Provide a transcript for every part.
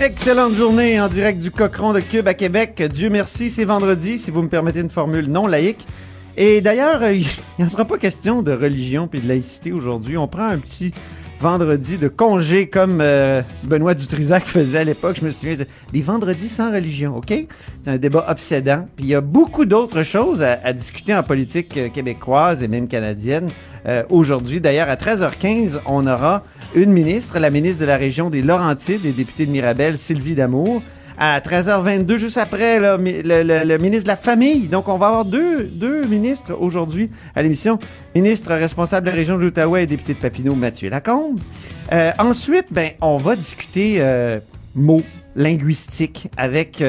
Excellente journée en direct du Cochon de Cube à Québec. Dieu merci, c'est vendredi, si vous me permettez une formule non laïque. Et d'ailleurs, euh, il n'en sera pas question de religion puis de laïcité aujourd'hui. On prend un petit vendredi de congé comme euh, Benoît Dutrisac faisait à l'époque. Je me souviens des vendredis sans religion, OK? C'est un débat obsédant. Puis il y a beaucoup d'autres choses à, discuter en politique euh, québécoise et même canadienne euh, aujourd'hui. D'ailleurs, à 13h15, on aura une ministre, la ministre de la région des Laurentides et députée de Mirabel, Sylvie Damour. À 13h22, juste après, le, ministre de la Famille. Donc, on va avoir deux, ministres aujourd'hui à l'émission. Ministre responsable de la région de l'Outaouais et député de Papineau, Mathieu Lacombe. Euh, ensuite, ben, on va discuter euh, mots linguistiques avec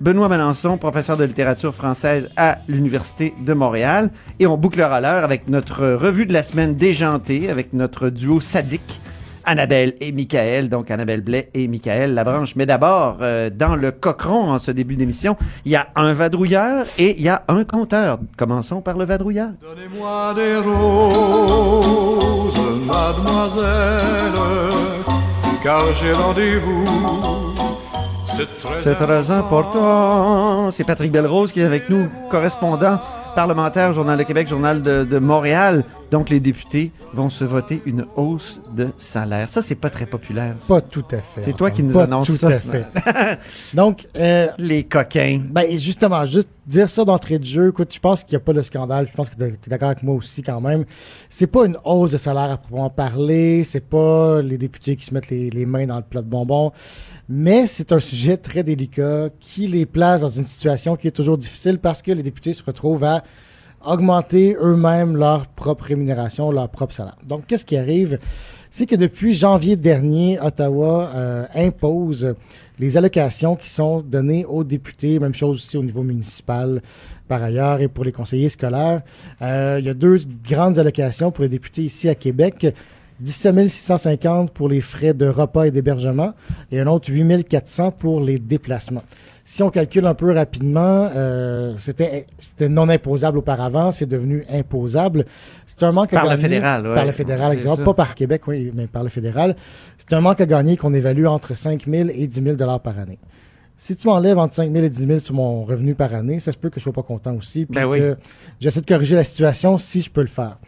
Benoît Melançon, professeur de littérature française à l'Université de Montréal. Et on bouclera l'heure avec notre revue de la semaine déjantée, avec notre duo sadique. Annabelle et Michael, donc Annabelle Blais et Michael Labranche. Mais d'abord, euh, dans le cochon, en ce début d'émission, il y a un vadrouilleur et il y a un conteur. Commençons par le vadrouilleur. Donnez-moi des roses, mademoiselle, car j'ai rendez-vous. C'est très, important. C'est Patrick Belrose qui est avec nous, correspondant parlementaire, Journal de Québec, Journal de, de Montréal. Donc, les députés vont se voter une hausse de salaire. Ça, c'est pas très populaire. ça. Pas tout à fait. C'est toi qui nous pas annonce tout ça à fait. Donc, euh, Les coquins. ben, justement, juste dire ça d'entrée de jeu, écoute, je pense qu'il n'y a pas de scandale. Je pense que tu es d'accord avec moi aussi quand même. C'est pas une hausse de salaire à proprement parler. C'est pas les députés qui se mettent les, les mains dans le plat de bonbons. Mais c'est un sujet très délicat qui les place dans une situation qui est toujours difficile parce que les députés se retrouvent à augmenter eux-mêmes leur propre rémunération, leur propre salaire. Donc, qu'est-ce qui arrive? C'est que depuis janvier dernier, Ottawa euh, impose les allocations qui sont données aux députés, même chose aussi au niveau municipal par ailleurs et pour les conseillers scolaires. Euh, il y a deux grandes allocations pour les députés ici à Québec. 17 650 pour les frais de repas et d'hébergement et un autre 8 400 pour les déplacements. Si on calcule un peu rapidement, euh, c'était non imposable auparavant, c'est devenu imposable. C'est un manque à Par le gagner- fédéral, ouais. Par le fédéral. Pas par Québec, oui, mais par le fédéral. C'est un manque à gagner qu'on évalue entre 5 000 et 10 000 dollars par année. Si tu m'enlèves entre 5 000 et 10 000 sur mon revenu par année, ça se peut que je sois pas content aussi, puis Ben oui. j'essaie de corriger la situation si je peux le faire.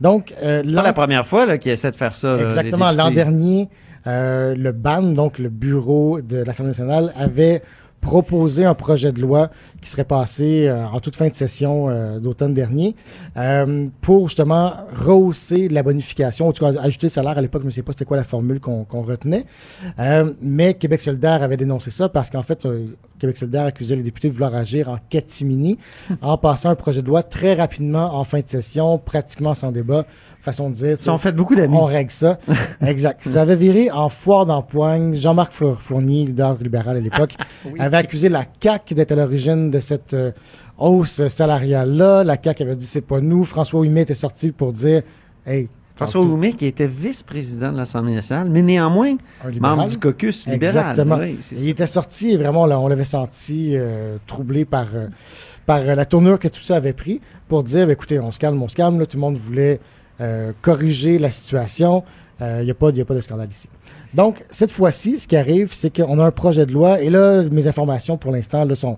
Donc, euh, pas la première fois là, qu'ils essaient de faire ça. les Exactement. L'an dernier, euh, le BAN, donc le bureau de l'Assemblée nationale, avait proposé un projet de loi qui serait passé euh, en toute fin de session euh, d'automne dernier euh, pour justement rehausser la bonification, en tout cas ajouter le salaire. À l'époque, je ne sais pas c'était quoi la formule qu'on retenait. Mais Québec solidaire avait dénoncé ça parce qu'en fait, Québec solidaire accusait les députés de vouloir agir en catimini en passant un projet de loi très rapidement en fin de session, pratiquement sans débat. Façon de dire. Ils ont fait beaucoup d'amis. On règle ça. exact. Ça avait viré en foire d'empoigne. Jean-Marc Four- Fournier, leader libéral à l'époque, avait accusé la CAQ d'être à l'origine de cette euh, hausse salariale-là. La CAQ avait dit c'est pas nous. François Ouimet était sorti pour dire Hey, François Ouimet, qui était vice-président de l'Assemblée nationale, mais néanmoins membre du caucus libéral. Exactement. Oui, Il était sorti et vraiment, là, on l'avait senti euh, troublé par, euh, par euh, la tournure que tout ça avait pris pour dire ben, écoutez, on se calme, on se calme. Là, tout le monde voulait euh, corriger la situation. Il n'y a, pas- y a pas de scandale ici. Donc, cette fois-ci, ce qui arrive, c'est qu'on a un projet de loi, et là, mes informations pour l'instant sont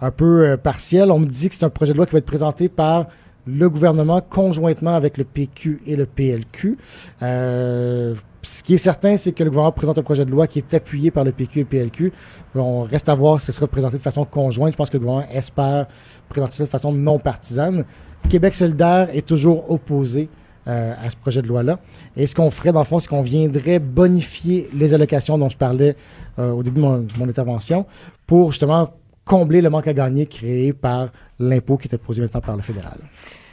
un peu partielles. On me dit que c'est un projet de loi qui va être présenté par le gouvernement conjointement avec le PQ et le PLQ. Euh, ce qui est certain, c'est que le gouvernement présente un projet de loi qui est appuyé par le PQ et le PLQ. On reste à voir si ce sera présenté de façon conjointe. Je pense que le gouvernement espère présenter ça de façon non partisane. Québec solidaire est toujours opposé euh, à ce projet de loi-là. Et ce qu'on ferait, dans le fond, c'est qu'on viendrait bonifier les allocations dont je parlais euh, au début de mon, de mon intervention pour justement combler le manque à gagner créé par l'impôt qui était posé maintenant par le fédéral.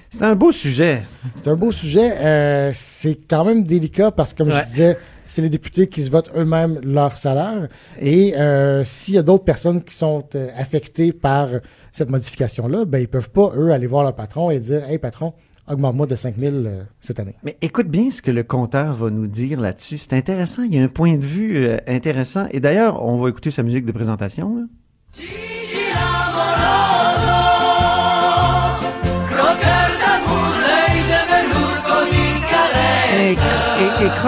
C'est un beau sujet. C'est un beau sujet. Euh, c'est quand même délicat parce que, comme Ouais. je disais, c'est les députés qui se votent eux-mêmes leur salaire. Et euh, s'il y a d'autres personnes qui sont euh, affectées par cette modification-là, ben, ils peuvent pas, eux, aller voir leur patron et dire Hey, patron, augmente-moi de 5 000 euh, cette année. Mais écoute bien ce que le compteur va nous dire là-dessus. C'est intéressant. Il y a un point de vue intéressant. Et d'ailleurs, on va écouter sa musique de présentation. là.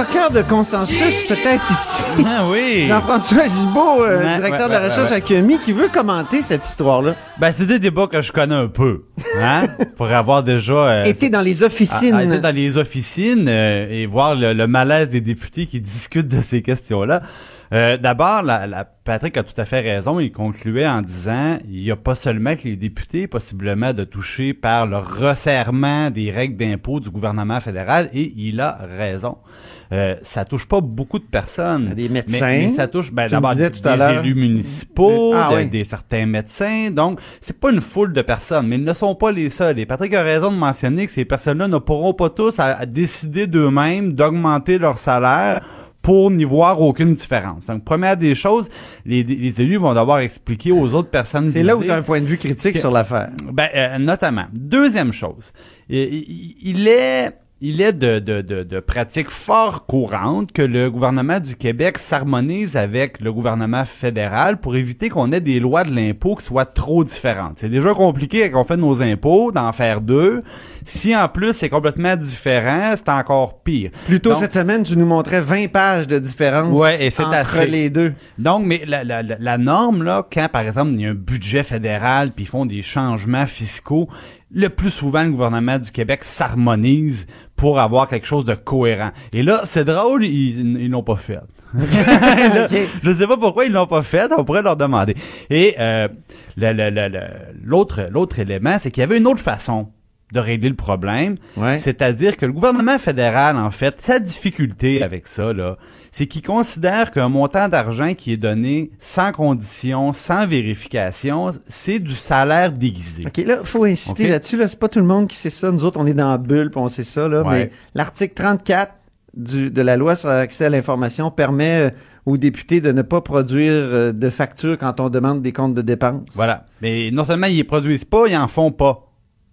Croqueur de consensus, peut-être ici. Ah oui! Jean-François Gibault, euh, Ouais, directeur ouais, de la recherche ouais. à QMI, qui veut commenter cette histoire-là. Ben, c'est des débats que je connais un peu. Hein? Pour avoir déjà... euh, Été dans les officines. à- à être dans les officines euh, et voir le, le malaise des députés qui discutent de ces questions-là. Euh, D'abord, la, la- Patrick a tout à fait raison. Il concluait en disant il n'y a pas seulement que les députés possiblement de toucher par le resserrement des règles d'impôt du gouvernement fédéral et il a raison. Euh, ça touche pas beaucoup de personnes. Des médecins. Mais, mais ça touche ben, d'abord des élus municipaux, Ah de- oui. des certains médecins. Donc, c'est pas une foule de personnes, mais ils ne sont pas les seuls. Et Patrick a raison de mentionner que ces personnes-là ne pourront pas tous à, à décider d'eux-mêmes d'augmenter leur salaire pour n'y voir aucune différence. Donc, première des choses, les, les élus vont devoir expliquer aux autres personnes C'est là où tu as un point de vue critique sur l'affaire. ben, euh, notamment. Deuxième chose, il est, il est de, de, de, de pratique fort courante que le gouvernement du Québec s'harmonise avec le gouvernement fédéral pour éviter qu'on ait des lois de l'impôt qui soient trop différentes. C'est déjà compliqué quand on fait nos impôts d'en faire deux. Si en plus c'est complètement différent, c'est encore pire. Plus tôt Donc- cette semaine, tu nous montrais 20 pages de différence Ouais, et c'est entre assez. les deux. Donc, mais la, la, la, la norme, là, quand par exemple il y a un budget fédéral puis ils font des changements fiscaux, le plus souvent le gouvernement du Québec s'harmonise pour avoir quelque chose de cohérent. Et là, c'est drôle, ils ils l'ont pas fait. Là, Ok. Je sais pas pourquoi ils l'ont pas fait, on pourrait leur demander. Et euh, l'autre l'autre élément, c'est qu'il y avait une autre façon de régler le problème. Ouais. C'est-à-dire que le gouvernement fédéral, en fait, sa difficulté avec ça, là, c'est qu'il considère qu'un montant d'argent qui est donné sans condition, sans vérification, c'est du salaire déguisé. OK, là, faut insister là-dessus. Là, c'est pas tout le monde qui sait ça. Nous autres, on est dans la bulle, puis on sait ça. Là, Ouais. Mais l'article 34 du, de la loi sur l'accès à l'information permet euh, aux députés de ne pas produire euh, de factures quand on demande des comptes de dépenses. Voilà. Mais non seulement ils les produisent pas, ils en font pas.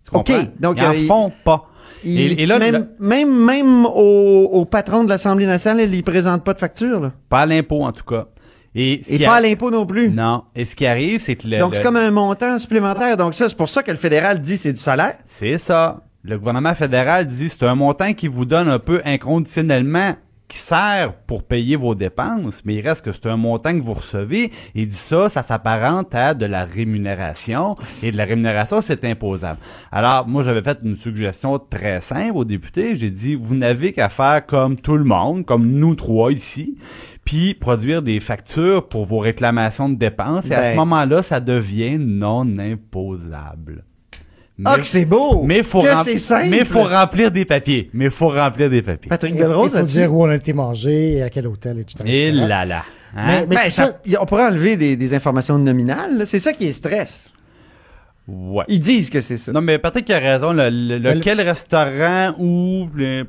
Tu OK, donc, ils en euh, font pas. Il- Et- et là, même, même, même au, au patron de l'Assemblée nationale, il ne présente pas de facture. Là. Pas à l'impôt, en tout cas. Et, Et pas à l'impôt non plus. Non. Et ce qui arrive, c'est que le, Donc, le- c'est comme un montant supplémentaire. Donc, ça, c'est pour ça que le fédéral dit c'est du salaire. C'est ça. Le gouvernement fédéral dit c'est un montant qui vous donne un peu inconditionnellement qui sert pour payer vos dépenses, mais il reste que c'est un montant que vous recevez. Il dit ça, ça s'apparente à de la rémunération, et de la rémunération, c'est imposable. Alors, moi, j'avais fait une suggestion très simple aux députés. J'ai dit, vous n'avez qu'à faire comme tout le monde, comme nous trois ici, puis produire des factures pour vos réclamations de dépenses, et à Ben. ce moment-là, ça devient non imposable. Ah, que c'est beau! mais faut que rempli- c'est simple! Mais faut remplir des papiers. Mais faut remplir des papiers. Patrick Belrose, faut là-dessus? dire où on a été mangé et à quel hôtel, etc. Et là là. Hein? Mais- Ben, tout ça- on pourrait enlever des, des informations nominales. là. C'est ça qui est stress. Ouais. Ils disent que c'est ça. Non, mais Patrick a raison. Le, le- lequel restaurant ou... Ouais.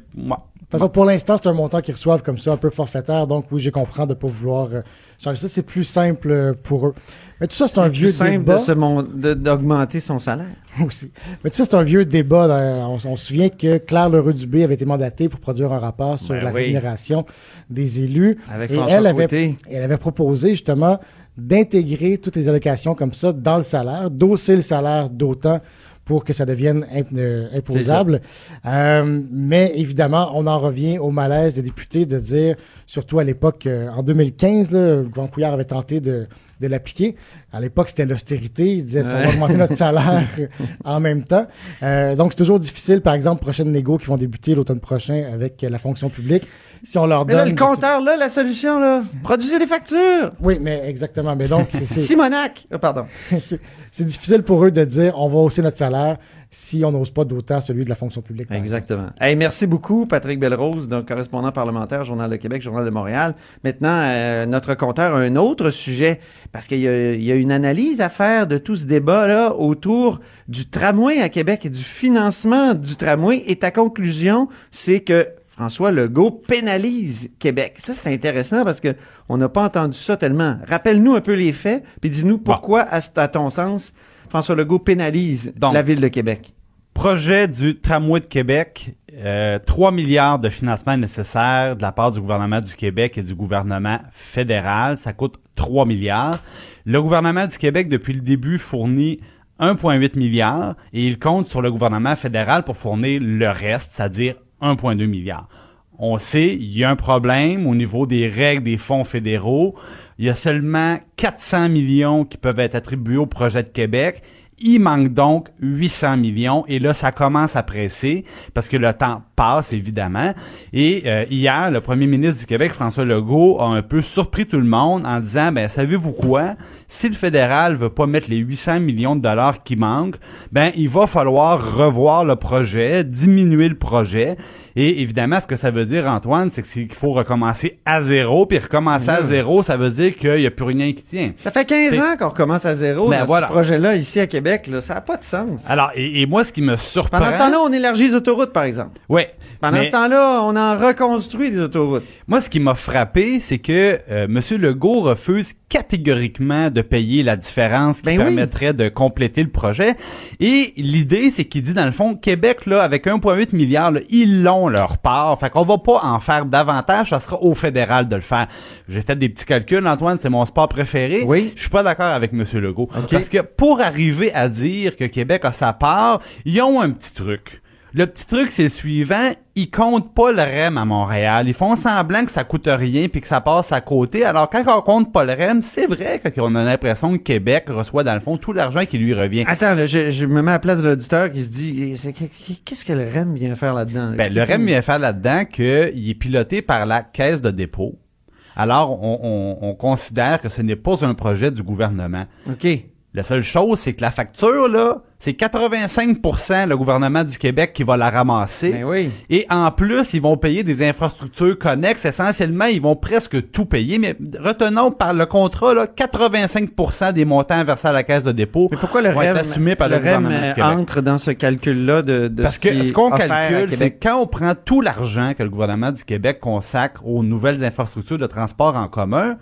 De toute façon, pour l'instant, c'est un montant qu'ils reçoivent comme ça, un peu forfaitaire. Donc, oui, j'ai compris de ne pas vouloir euh, changer ça. C'est plus simple euh, pour eux. Mais tout ça, c'est un C'est vieux plus simple débat mon- de- d'augmenter son salaire. aussi. Mais tout ça, c'est un vieux débat. On, on se souvient que Claire Leroux-Dubé avait été mandatée pour produire un rapport sur Ben la oui. rémunération des élus. Avec Et François elle avait, elle avait proposé justement d'intégrer toutes les allocations comme ça dans le salaire, d'hausser le salaire d'autant pour que ça devienne imp- euh, imposable. Euh, mais évidemment, on en revient au malaise des députés de dire, surtout à l'époque, euh, en 2015, là, le gouvernement Couillard avait tenté de, de l'appliquer. À l'époque, c'était l'austérité. Il disait, est-ce qu'on va augmenter notre salaire en même temps? Euh, donc, c'est toujours difficile. Par exemple, prochaines négos qui vont débuter l'automne prochain avec euh, la fonction publique. Si on leur Mais là, donne... le compteur, là, la solution, là, produisez des factures! Oui, mais exactement. Mais donc, c'est- Simonac! Ah, pardon. c'est difficile pour eux de dire on va hausser notre salaire si on n'ose pas d'autant celui de la fonction publique. Exactement. Hey, merci beaucoup, Patrick Belrose, donc correspondant parlementaire, Journal de Québec, Journal de Montréal. Maintenant, euh, notre compteur a un autre sujet, parce qu'il y, a- il y a une analyse à faire de tout ce débat-là autour du tramway à Québec et du financement du tramway. Et ta conclusion, c'est que François Legault pénalise Québec. Ça, c'est intéressant parce que on n'a pas entendu ça tellement. Rappelle-nous un peu les faits, puis dis-nous pourquoi, à, à ton sens, François Legault pénalise Donc, la ville de Québec. Projet du tramway de Québec, euh, 3 milliards de financement nécessaires de la part du gouvernement du Québec et du gouvernement fédéral. Ça coûte 3 milliards. Le gouvernement du Québec, depuis le début, fournit 1,8 milliard et il compte sur le gouvernement fédéral pour fournir le reste, c'est-à-dire 1,2 milliard. On sait, il y a un problème au niveau des règles des fonds fédéraux. Il y a seulement 400 millions qui peuvent être attribués au projet de Québec. Il manque donc 800 millions et là, ça commence à presser parce que le temps passe, évidemment. Et euh, hier, le premier ministre du Québec, François Legault, a un peu surpris tout le monde en disant, ben savez-vous quoi? Si le fédéral veut pas mettre les 800 millions de dollars qui manquent, ben il va falloir revoir le projet, diminuer le projet. Et évidemment, ce que ça veut dire, Antoine, c'est qu'il faut recommencer à zéro. Puis recommencer à zéro, ça veut dire qu'il n'y a plus rien qui tient. Ça fait 15 C'est- ans qu'on recommence à zéro Ben dans voilà. ce projet-là ici à Québec. Là. Ça n'a pas de sens. Alors, et, et moi, ce qui me surprend... Pendant ce temps-là, on élargit les autoroutes, par exemple. Ouais. Pendant mais- ce temps-là, on en reconstruit des autoroutes. Moi, ce qui m'a frappé, c'est que euh, M. Legault refuse catégoriquement de payer la différence qui Ben oui. permettrait de compléter le projet. Et l'idée, c'est qu'il dit, dans le fond, Québec, là, avec 1,8 milliard, là, ils l'ont leur part. Fait qu'on va pas en faire davantage, ça sera au fédéral de le faire. J'ai fait des petits calculs, Antoine, c'est mon sport préféré. Oui. Je suis pas d'accord avec M. Legault. Parce que pour arriver à dire que Québec a sa part, ils ont un petit truc. Le petit truc, c'est le suivant. Ils comptent pas le REM à Montréal. Ils font semblant que ça coûte rien puis que ça passe à côté. Alors, quand on compte pas le REM, c'est vrai qu'on a l'impression que Québec reçoit, dans le fond, tout l'argent qui lui revient. Attends, là, je, je me mets à la place de l'auditeur qui se dit qu'est-ce que le REM vient faire là-dedans? Ben, le REM vient faire là-dedans qu'il est piloté par la caisse de dépôt. Alors, on, on- on considère que ce n'est pas un projet du gouvernement. OK. La seule chose, c'est que la facture, là, c'est 85% le gouvernement du Québec qui va la ramasser. Ben oui. Et en plus, ils vont payer des infrastructures connexes. Essentiellement, ils vont presque tout payer. Mais retenons par le contrat, là, 85% des montants versés à la caisse de dépôt Mais pourquoi le vont REM, être assumés par le, le REM gouvernement du euh, Québec? entre dans ce calcul-là de, de Parce ce que qui ce qu'on calcule, c'est quand on prend tout l'argent que le gouvernement du Québec consacre aux nouvelles infrastructures de transport en commun,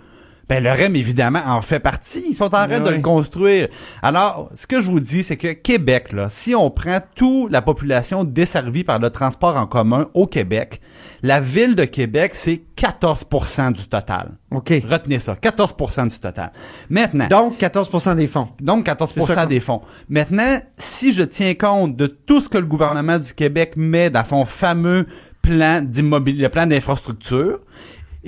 ben le REM, évidemment, en fait partie. Ils sont en train de oui. le construire. Alors, ce que je vous dis, c'est que Québec, là, si on prend toute la population desservie par le transport en commun au Québec, la ville de Québec, c'est 14% du total. OK. Retenez ça, 14% du total. Maintenant, Donc, 14% des fonds. donc 14 C'est ça des fonds. Maintenant, si je tiens compte de tout ce que le gouvernement du Québec met dans son fameux plan d'immobilier, le plan d'infrastructure,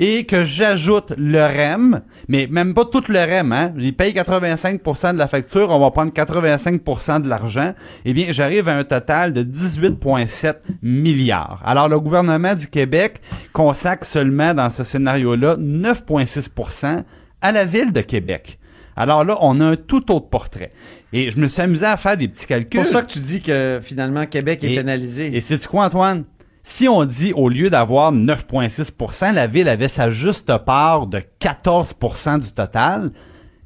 et que j'ajoute le REM, mais même pas tout le REM, hein, il paye 85% de la facture, on va prendre 85% de l'argent, eh bien, j'arrive à un total de 18,7 milliards. Alors, le gouvernement du Québec consacre seulement dans ce scénario-là 9,6% à la ville de Québec. Alors là, on a un tout autre portrait. Et je me suis amusé à faire des petits C'est calculs. pour ça que tu dis que finalement Québec est Et- pénalisé. Et c'est quoi, Antoine? Si on dit au lieu d'avoir 9,6% la ville avait sa juste part de 14% du total,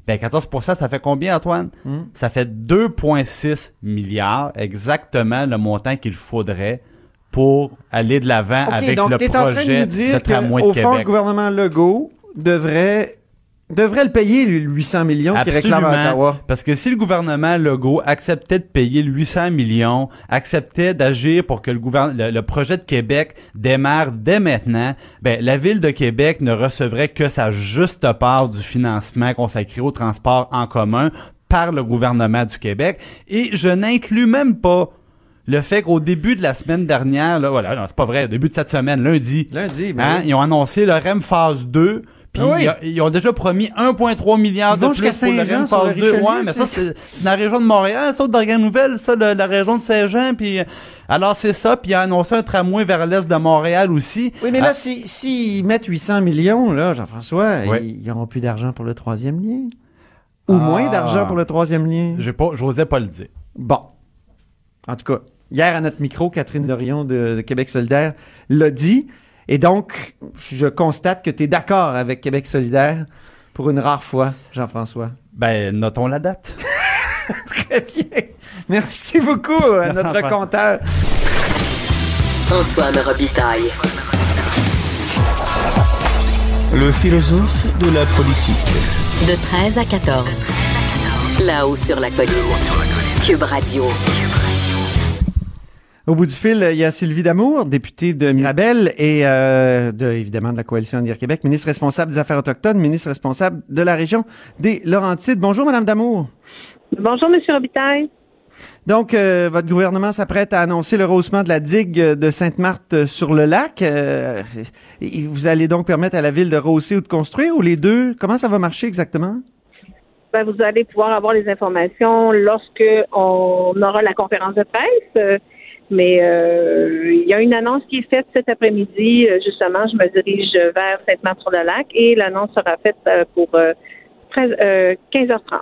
ben 14% ça fait combien, Antoine? Hmm. Ça fait 2,6 milliards, exactement le montant qu'il faudrait pour aller de l'avant avec donc le en train de projet nous dire de tramway de qu'au fond, le gouvernement Legault devrait, devrait le payer, le 800 millions qu'il réclame à. Ottawa. Parce que si le gouvernement Legault acceptait de payer le 800 millions, acceptait d'agir pour que le, le, le projet de Québec démarre dès maintenant, ben, la ville de Québec ne recevrait que sa juste part du financement consacré au transport en commun par le gouvernement du Québec. Et je n'inclus même pas le fait qu'au début de la semaine dernière, là, voilà, non, c'est pas vrai, au début de cette semaine, lundi, Lundi, ben Hein, oui. Ils ont annoncé le REM phase 2. Puis Ah oui. ils ont déjà promis 1,3 milliard de plus pour le REM phase 2. Richelieu, Ouais, mais ça, c'est dans la région de Montréal, ça, de Nouvelle, ça, le- la région de Saint-Jean. Puis, alors, c'est ça. Puis, il a annoncé un tramway vers l'est de Montréal aussi. Oui, mais là, Ah, s'ils si, mettent 800 millions, là, Jean-François, Oui. ils n'auront plus d'argent pour le troisième lien. Ou Ah. moins d'argent pour le troisième lien. j'ai pas, j'osais pas le dire. Bon. En tout cas, hier à notre micro, Catherine Dorion de, de Québec solidaire l'a dit. Et donc, je constate que tu es d'accord avec Québec solidaire pour une rare fois, Jean-François. Ben, notons la date. Très bien. Merci beaucoup à Merci, notre Antoine. compteur. Antoine Robitaille. Le philosophe de la politique. De 13 à 14. Là-haut sur la colline. Cube Radio. Au bout du fil, il y a Sylvie Damour, députée de Mirabel et euh, de, évidemment de la Coalition Avenir Québec, ministre responsable des Affaires autochtones, ministre responsable de la région des Laurentides. Bonjour, Madame Damour. Bonjour, Monsieur Robitaille. Donc, euh, votre gouvernement s'apprête à annoncer le rehaussement de la digue de Sainte-Marthe euh, sur le lac. Euh, vous allez donc permettre à la ville de rehausser ou de construire, ou les deux? Comment ça va marcher exactement? Ben, vous allez pouvoir avoir les informations lorsque on aura la conférence de presse. Mais euh, il y a une annonce qui est faite cet après-midi. Euh, Justement, je me dirige vers Sainte-Marthe-sur-le-Lac et l'annonce sera faite euh, pour euh, 13, euh, 15h30.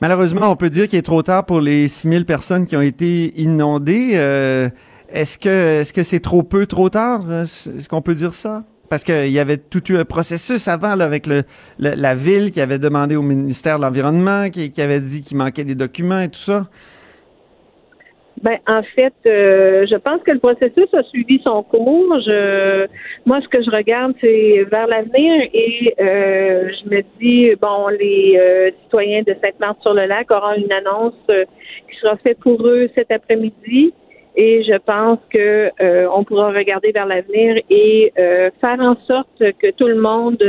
Malheureusement, on peut dire qu'il est trop tard pour les 6000 personnes qui ont été inondées. Est-ce que est-ce que c'est trop peu, trop tard? Est-ce qu'on peut dire ça? Parce qu'il y avait tout eu un processus avant avec la ville qui avait demandé au ministère de l'Environnement, qui avait dit qu'il manquait des documents et tout ça. Ben, en fait, euh, je pense que le processus a suivi son cours. Je, moi, ce que je regarde, c'est vers l'avenir et euh, je me dis, bon, les euh, citoyens de Sainte-Marthe-sur-le-Lac auront une annonce euh, qui sera faite pour eux cet après-midi et je pense que euh, on pourra regarder vers l'avenir et euh, faire en sorte que tout le monde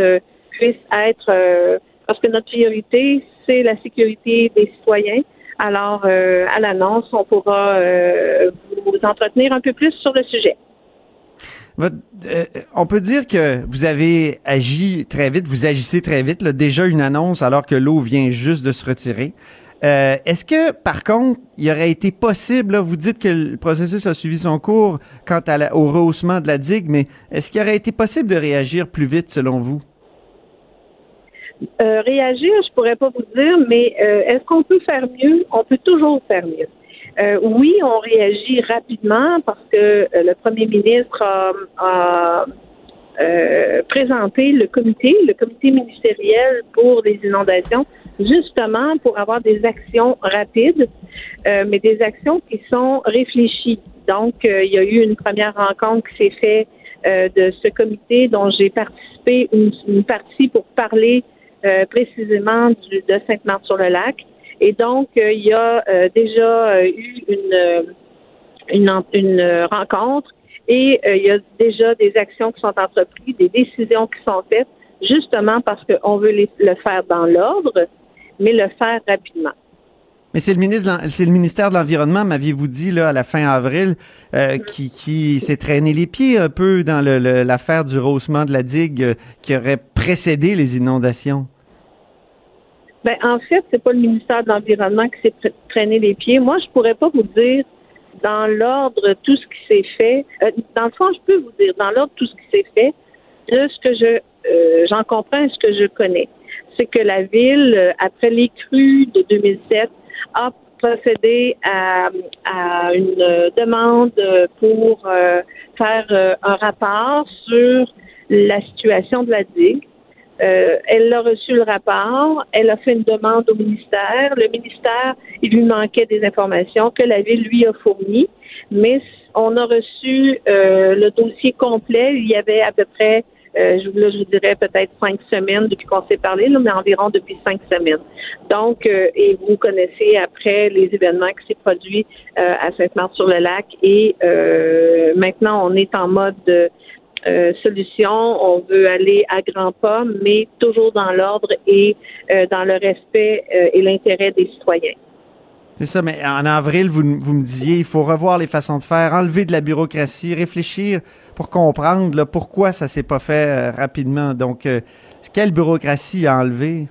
puisse être, parce que notre priorité, c'est la sécurité des citoyens. Alors, euh, à l'annonce, on pourra euh, vous entretenir un peu plus sur le sujet. Euh, on peut dire que vous avez agi très vite, vous agissez très vite. Déjà une annonce alors que l'eau vient juste de se retirer. Est-ce que, par contre, il aurait été possible, vous dites que le processus a suivi son cours quant au rehaussement de la digue, mais est-ce qu'il aurait été possible de réagir plus vite selon vous? Euh, réagir, je pourrais pas vous dire, mais euh, est-ce qu'on peut faire mieux? On peut toujours faire mieux. Euh, oui, on réagit rapidement parce que euh, le premier ministre a, a, euh, présenté le comité, le comité ministériel pour les inondations, justement pour avoir des actions rapides, mais des actions qui sont réfléchies. Donc, il y a eu une première rencontre qui s'est faite de ce comité dont j'ai participé une partie pour parler euh, précisément du, de Sainte-Marthe-sur-le-Lac. Et donc, euh, il y a euh, déjà eu une, une, en- une, rencontre et il y a déjà des actions qui sont entreprises, des décisions qui sont faites, justement parce qu'on veut le faire dans l'ordre, mais le faire rapidement. Mais c'est le ministère de l'Environnement, m'aviez-vous dit à la fin avril, qui, s'est traîné les pieds un peu dans l'affaire du rehaussement de la digue qui aurait précédé les inondations? Ben, en fait, c'est pas le ministère de l'Environnement qui s'est traîné les pieds. Moi, je pourrais pas vous dire dans l'ordre tout ce qui s'est fait. Euh, dans le fond, je peux vous dire dans l'ordre tout ce qui s'est fait de ce que je euh, j'en comprends et ce que je connais. C'est que la ville, euh, après les crues de 2007, a procédé à, à une demande pour faire un rapport sur la situation de la digue. Euh, elle a reçu le rapport, elle a fait une demande au ministère. Le ministère, il lui manquait des informations que la ville lui a fournies, mais on a reçu euh, le dossier complet. Il y avait à peu près, euh, je, là, je vous dirais peut-être cinq semaines depuis qu'on s'est parlé, là, mais environ depuis cinq semaines. Donc, euh, et vous connaissez après les événements qui s'est produits euh, à Sainte-Marthe-sur-le-Lac et euh, maintenant on est en mode de euh, solution. On veut aller à grands pas, mais toujours dans l'ordre et euh, dans le respect euh, et l'intérêt des citoyens. C'est ça, mais en avril, vous, vous me disiez, il faut revoir les façons de faire, enlever de la bureaucratie, réfléchir pour comprendre pourquoi ça s'est pas fait rapidement. Donc, quelle bureaucratie à enlever?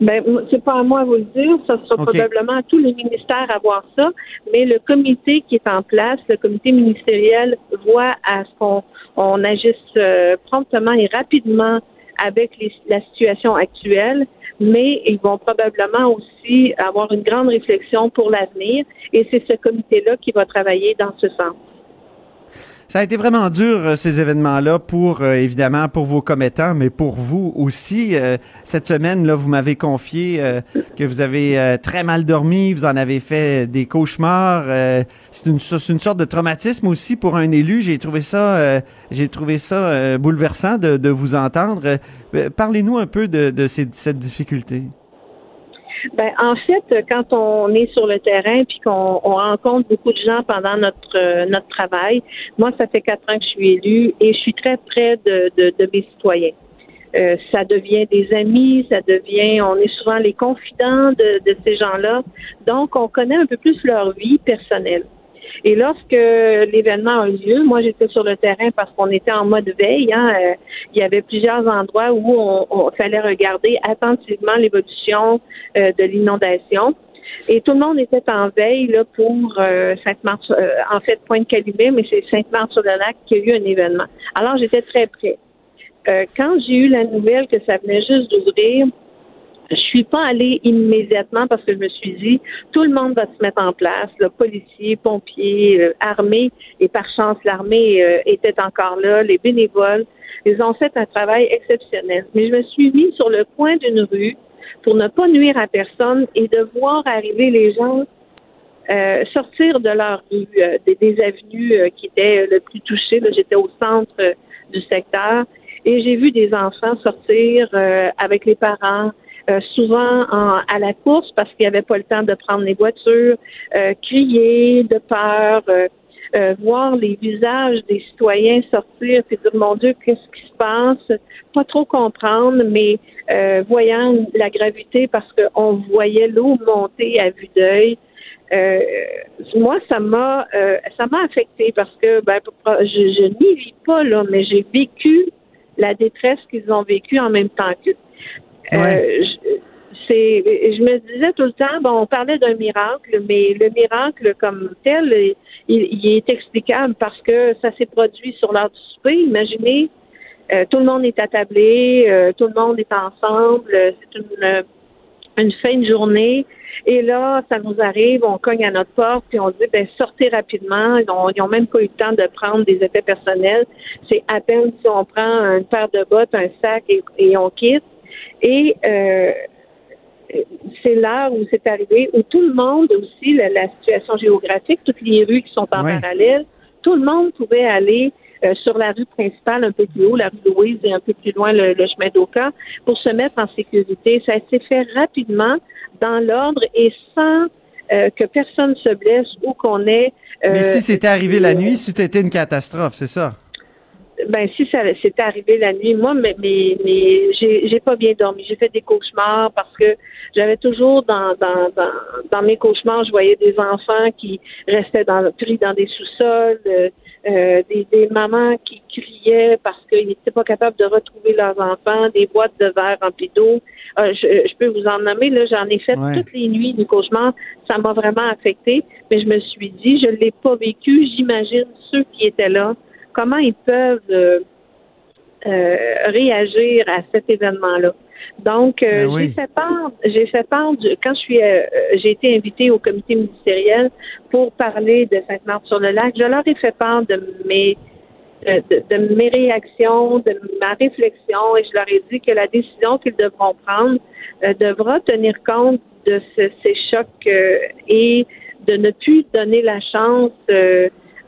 Ben, c'est pas à moi de vous le dire, ça sera probablement à tous les ministères à voir ça, mais le comité qui est en place, le comité ministériel, voit à ce qu'on on agisse euh, promptement et rapidement avec les- la situation actuelle mais ils vont probablement aussi avoir une grande réflexion pour l'avenir et c'est ce comité-là qui va travailler dans ce sens. Ça a été vraiment dur, euh, ces événements-là, pour, euh, évidemment, pour vos commettants, mais pour vous aussi. Euh, cette semaine, là, vous m'avez confié que vous avez très mal dormi, vous en avez fait des cauchemars. c'est une, sorte de traumatisme aussi pour un élu. J'ai trouvé ça, j'ai trouvé ça bouleversant de, de, vous entendre. Parlez-nous un peu de, de cette difficulté. Ben, en fait, quand on est sur le terrain puis qu'on rencontre beaucoup de gens pendant notre euh, notre travail, moi, ça fait quatre ans que je suis élue et je suis très près de, de, de mes citoyens. Euh, ça devient des amis, ça devient, on est souvent les confidents de, de ces gens-là. Donc, on connaît un peu plus leur vie personnelle. Et lorsque l'événement a eu lieu, moi j'étais sur le terrain parce qu'on était en mode veille. Hein, euh, il y avait plusieurs endroits où on, fallait regarder attentivement l'évolution euh, de l'inondation. Et tout le monde était en veille là, pour euh, Sainte-Marthe, en fait Pointe-Calumet, mais c'est Sainte-Marthe-sur-le-Lac qui a eu un événement. Alors j'étais très près. quand j'ai eu la nouvelle que ça venait juste d'ouvrir, je suis pas allée immédiatement parce que je me suis dit, tout le monde va se mettre en place, le policier, pompiers, euh, armée, et par chance, l'armée euh, était encore là, les bénévoles. Ils ont fait un travail exceptionnel. Mais je me suis mis sur le coin d'une rue pour ne pas nuire à personne et de voir arriver les gens euh, sortir de leur rue, des, des, avenues qui étaient le plus touchées. J'étais au centre du secteur et j'ai vu des enfants sortir avec les parents, euh, souvent à la course parce qu'il n'y avait pas le temps de prendre les voitures, euh, crier de peur, euh, voir les visages des citoyens sortir et dire mon Dieu, qu'est-ce qui se passe? Pas trop comprendre, mais voyant la gravité parce qu'on voyait l'eau monter à vue d'œil. moi, ça m'a ça m'a affecté parce que ben, je, je n'y vis pas là, mais j'ai vécu la détresse qu'ils ont vécue en même temps que euh, c'est, je me disais tout le temps, bon, on parlait d'un miracle, mais le miracle comme tel, il, est explicable parce que ça s'est produit sur l'heure du souper. Imaginez, euh, tout le monde est attablé, euh, tout le monde est ensemble, c'est une, une fin de journée. Et là, ça nous arrive, on cogne à notre porte, puis on dit, ben sortez rapidement. Ils n'ont même pas eu le temps de prendre des effets personnels. C'est à peine si on prend une paire de bottes, un sac et on quitte. Et euh, c'est là où c'est arrivé, où tout le monde aussi, la, situation géographique, toutes les rues qui sont en parallèle, tout le monde pouvait aller euh, sur la rue principale un peu plus haut, la rue Louise et un peu plus loin le, chemin d'Oka, pour se mettre en sécurité. Ça s'est fait rapidement, dans l'ordre et sans euh, que personne se blesse ou qu'on ait... Mais si c'était arrivé la nuit, c'était une catastrophe, c'est ça? Ben si ça s'était arrivé la nuit, moi, mais mais, mais j'ai j'ai pas bien dormi. J'ai fait des cauchemars parce que j'avais toujours dans, dans dans dans mes cauchemars, je voyais des enfants qui restaient dans pris dans des sous-sols, euh, euh des, des mamans qui criaient parce qu'ils n'étaient pas capables de retrouver leurs enfants, des boîtes de verre remplies d'eau. Euh, je, je, peux vous en nommer, là, j'en ai fait toutes les nuits du cauchemar. Ça m'a vraiment affecté, mais je me suis dit, je l'ai pas vécu. J'imagine ceux qui étaient là comment ils peuvent euh, euh, réagir à cet événement-là. Donc, euh, ben j'ai fait part, j'ai fait part quand je suis, j'ai été invitée au comité ministériel pour parler de Sainte-Marthe-sur-le-Lac. Je leur ai fait part de mes de, mes réactions, de ma réflexion, et je leur ai dit que la décision qu'ils devront prendre devra tenir compte de ces chocs et de ne plus donner la chance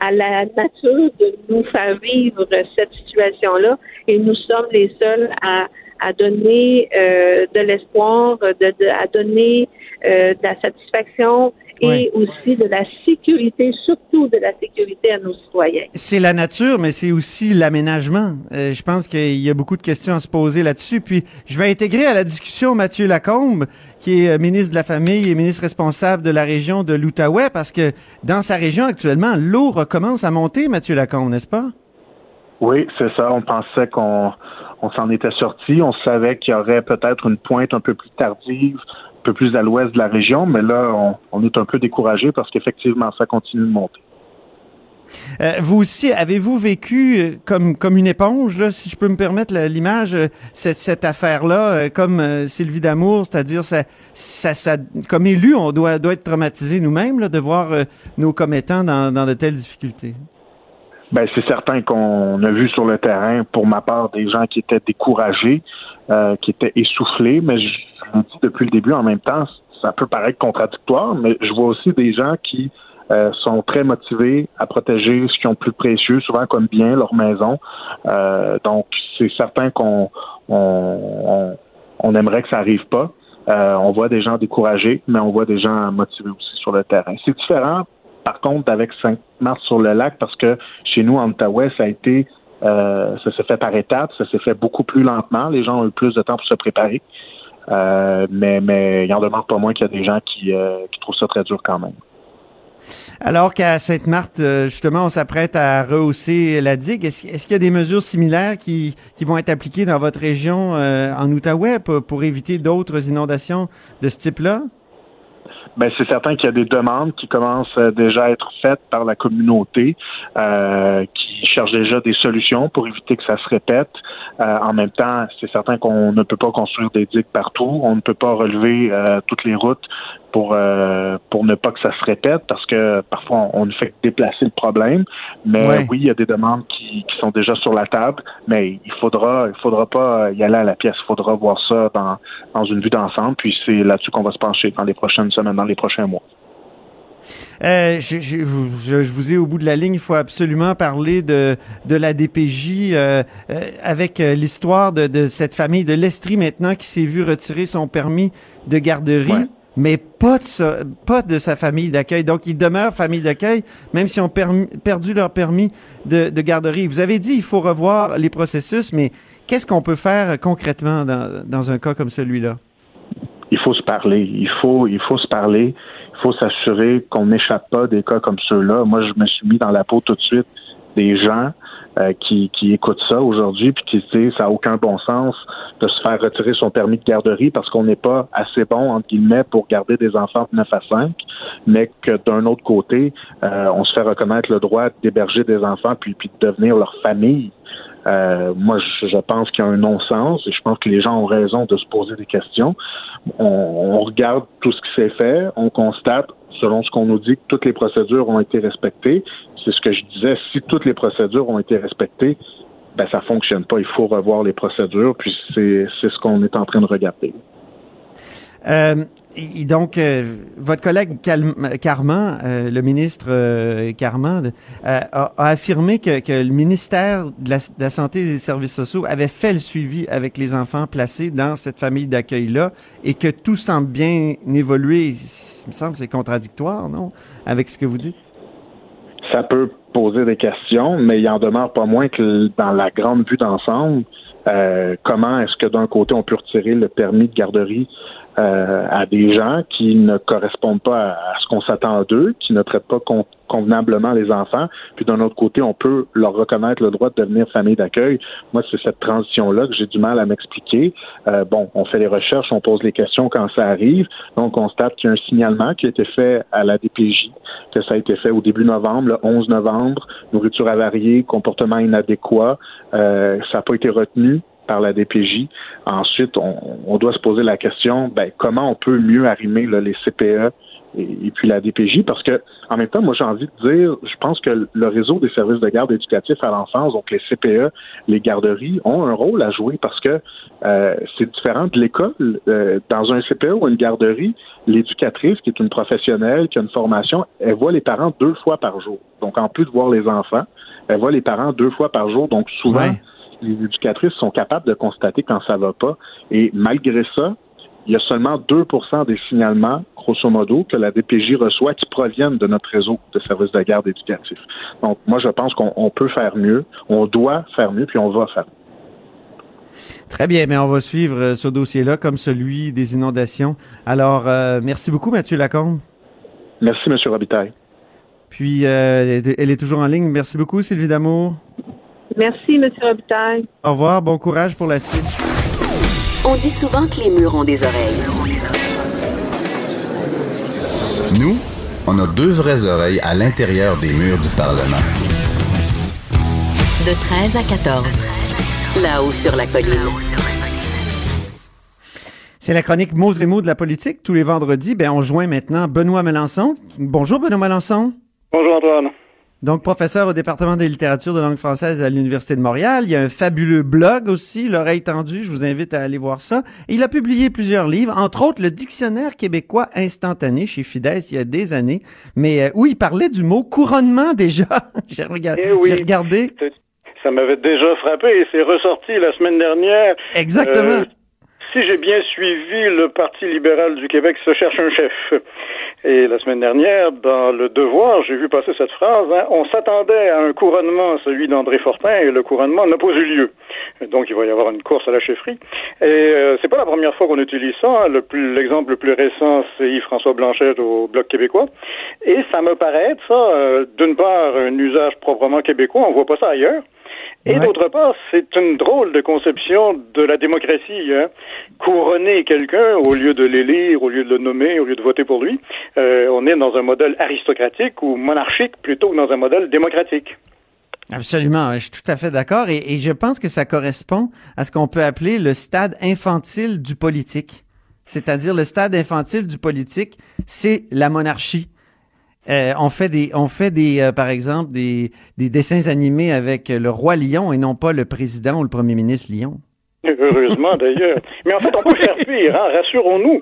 à la nature de nous faire vivre cette situation-là. Et nous sommes les seuls à, à donner euh, de l'espoir, de, à donner euh, de la satisfaction et aussi de la sécurité, surtout de la sécurité à nos citoyens. C'est la nature, mais c'est aussi l'aménagement. Euh, je pense qu'il y a beaucoup de questions à se poser là-dessus. Puis, je vais intégrer à la discussion Mathieu Lacombe, qui est euh, ministre de la Famille et ministre responsable de la région de l'Outaouais, parce que dans sa région actuellement, l'eau recommence à monter, Mathieu Lacombe, n'est-ce pas? Oui, c'est ça. On pensait qu'on on s'en était sorti. On savait qu'il y aurait peut-être une pointe un peu plus tardive un peu plus à l'ouest de la région, mais là, on, est un peu découragé parce qu'effectivement, ça continue de monter. Euh, vous aussi, avez-vous vécu euh, comme une éponge, si je peux me permettre l'image, euh, cette, cette affaire-là, comme Sylvie Damour, c'est-à-dire ça, comme élu, on doit être traumatisé nous-mêmes de voir nos commettants dans de telles difficultés? Ben, c'est certain qu'on a vu sur le terrain, pour ma part, des gens qui étaient découragés, euh, qui étaient essoufflés, mais je, je le dis depuis le début, en même temps, ça peut paraître contradictoire, mais je vois aussi des gens qui euh, sont très motivés à protéger ce qu'ils ont de plus précieux, souvent comme bien, leur maison. Euh, donc, c'est certain qu'on on, on, on aimerait que ça arrive pas. Euh, on voit des gens découragés, mais on voit des gens motivés aussi sur le terrain. C'est différent, par contre, avec 5 mars sur le lac, parce que chez nous, en Outaouais, ça a été, euh, ça s'est fait par étapes, ça s'est fait beaucoup plus lentement. Les gens ont eu plus de temps pour se préparer. Euh, mais, mais il en demeure pas moins qu'il y a des gens qui, euh, qui trouvent ça très dur quand même. Alors qu'à Sainte-Marthe, justement, on s'apprête à rehausser la digue. Est-ce qu'il y a des mesures similaires qui, vont être appliquées dans votre région en Outaouais pour éviter d'autres inondations de ce type-là? Ben, c'est certain qu'il y a des demandes qui commencent euh, déjà à être faites par la communauté, euh, qui cherche déjà des solutions pour éviter que ça se répète. Euh, en même temps, c'est certain qu'on ne peut pas construire des digues partout, on ne peut pas relever euh, toutes les routes pour euh, pour ne pas que ça se répète, parce que parfois on ne fait que déplacer le problème. Mais Ouais. oui, il y a des demandes qui, qui sont déjà sur la table, mais il faudra il faudra pas y aller à la pièce, il faudra voir ça dans dans une vue d'ensemble. Puis c'est là-dessus qu'on va se pencher dans les prochaines semaines, dans les prochains mois. Euh, je, je, vous- je- je vous ai au bout de la ligne. Il faut absolument parler de, de la DPJ euh, euh, avec l'histoire de, de cette famille de l'Estrie maintenant qui s'est vu retirer son permis de garderie. Ouais. Mais pas de, sa, pas de sa famille d'accueil. Donc, ils demeurent famille d'accueil, même s'ils ont permis- perdu leur permis de, de garderie. Vous avez dit il faut revoir les processus, mais qu'est-ce qu'on peut faire concrètement dans, dans un cas comme celui-là? il faut se parler. Il faut, il faut se parler. Faut s'assurer qu'on n'échappe pas des cas comme ceux-là. Moi, je me suis mis dans la peau tout de suite des gens euh, qui, qui écoutent ça aujourd'hui puis qui se disent ça n'a aucun bon sens de se faire retirer son permis de garderie parce qu'on n'est pas assez bon entre guillemets pour garder des enfants de 9 à 5, mais que d'un autre côté, euh, on se fait reconnaître le droit d'héberger des enfants puis, puis de devenir leur famille. Euh, moi, je, pense qu'il y a un non-sens et je pense que les gens ont raison de se poser des questions. On, regarde tout ce qui s'est fait, on constate, selon ce qu'on nous dit, que toutes les procédures ont été respectées. C'est ce que je disais, si toutes les procédures ont été respectées, ben ça fonctionne pas. Il faut revoir les procédures, puis c'est c'est ce qu'on est en train de regarder. Euh, et donc, euh, votre collègue Carman, euh, le ministre euh, Carman, euh, a, a affirmé que, que le ministère de la, de la Santé et des Services sociaux avait fait le suivi avec les enfants placés dans cette famille d'accueil-là et que tout semble bien évoluer. Il me semble que c'est contradictoire, non, avec ce que vous dites? Ça peut poser des questions, mais il en demeure pas moins que dans la grande vue d'ensemble, euh, comment est-ce que d'un côté on peut retirer le permis de garderie euh, à des gens qui ne correspondent pas à, ce qu'on s'attend d'eux, qui ne traitent pas con- convenablement les enfants, puis d'un autre côté, on peut leur reconnaître le droit de devenir famille d'accueil. Moi, c'est cette transition-là que j'ai du mal à m'expliquer. Euh, bon, on fait les recherches, on pose les questions quand ça arrive. Donc, on constate qu'il y a un signalement qui a été fait à la DPJ, que ça a été fait au début novembre, le 11 novembre, nourriture avariée, comportement inadéquat. Euh, ça n'a pas été retenu par la DPJ. Ensuite, on, on doit se poser la question, ben, comment on peut mieux arrimer là, les CPE et, puis la DPJ, parce que en même temps, moi j'ai envie de dire, je pense que le réseau des services de garde éducatifs à l'enfance, donc les CPE, les garderies, ont un rôle à jouer parce que euh, c'est différent de l'école. Euh, dans un CPE ou une garderie, l'éducatrice, qui est une professionnelle, qui a une formation, elle voit les parents deux fois par jour. Donc en plus de voir les enfants, elle voit les parents deux fois par jour. Donc souvent. Les éducatrices sont capables de constater quand ça va pas. Et malgré ça, il y a seulement 2 des signalements, grosso modo, que la DPJ reçoit qui proviennent de notre réseau de services de garde éducatifs. Donc, moi, je pense qu'on on peut faire mieux, on doit faire mieux, puis on va faire mieux. Très bien, mais on va suivre euh, ce dossier-là comme celui des inondations. Alors, euh, merci beaucoup, Mathieu Lacombe. Merci, M. Robitaille. Puis, euh, elle est toujours en ligne. Merci beaucoup, Sylvie Damour. Merci, M. Robitaille. Au revoir, bon courage pour la suite. On dit souvent que les murs ont des oreilles. Nous, on a deux vraies oreilles à l'intérieur des murs du Parlement. De 13 à 14. Là-haut sur la colline. C'est la chronique mots et mots de la politique. Tous les vendredis, ben, on joint maintenant Benoît Melançon. Bonjour, Benoît Melançon. Bonjour, Antoine. Donc, professeur au département des littératures de langue française à l'Université de Montréal. Il y a un fabuleux blog aussi, L'oreille tendue. Je vous invite à aller voir ça. Et il a publié plusieurs livres, entre autres le Dictionnaire québécois instantané chez Fides il y a des années. Mais euh, où il parlait du mot couronnement déjà. J'ai regardé. Eh oui. j'ai regardé. Ça m'avait déjà frappé et c'est ressorti la semaine dernière. Exactement. Euh, si j'ai bien suivi, le Parti libéral du Québec se cherche un chef. Et la semaine dernière, dans Le Devoir, j'ai vu passer cette phrase. hein, on s'attendait à un couronnement, celui d'André Fortin, et le couronnement n'a pas eu lieu. Donc il va y avoir une course à la chefferie. Et euh, c'est pas la première fois qu'on utilise ça. hein. L'exemple le plus récent, c'est Yves-François Blanchet au Bloc québécois. Et ça me paraît ça, euh, d'une part, un usage proprement québécois. On voit pas ça ailleurs. Et Ouais. d'autre part, c'est une drôle de conception de la démocratie. Hein. Couronner quelqu'un au lieu de l'élire, au lieu de le nommer, au lieu de voter pour lui, euh, on est dans un modèle aristocratique ou monarchique plutôt que dans un modèle démocratique. Absolument, je suis tout à fait d'accord et, et je pense que ça correspond à ce qu'on peut appeler le stade infantile du politique. C'est-à-dire le stade infantile du politique, c'est la monarchie. Euh, on fait des, on fait des, euh, par exemple, des, des dessins animés avec le roi lion et non pas le président ou le premier ministre lion. Heureusement d'ailleurs. Mais en fait, on peut faire pire, hein, rassurons-nous.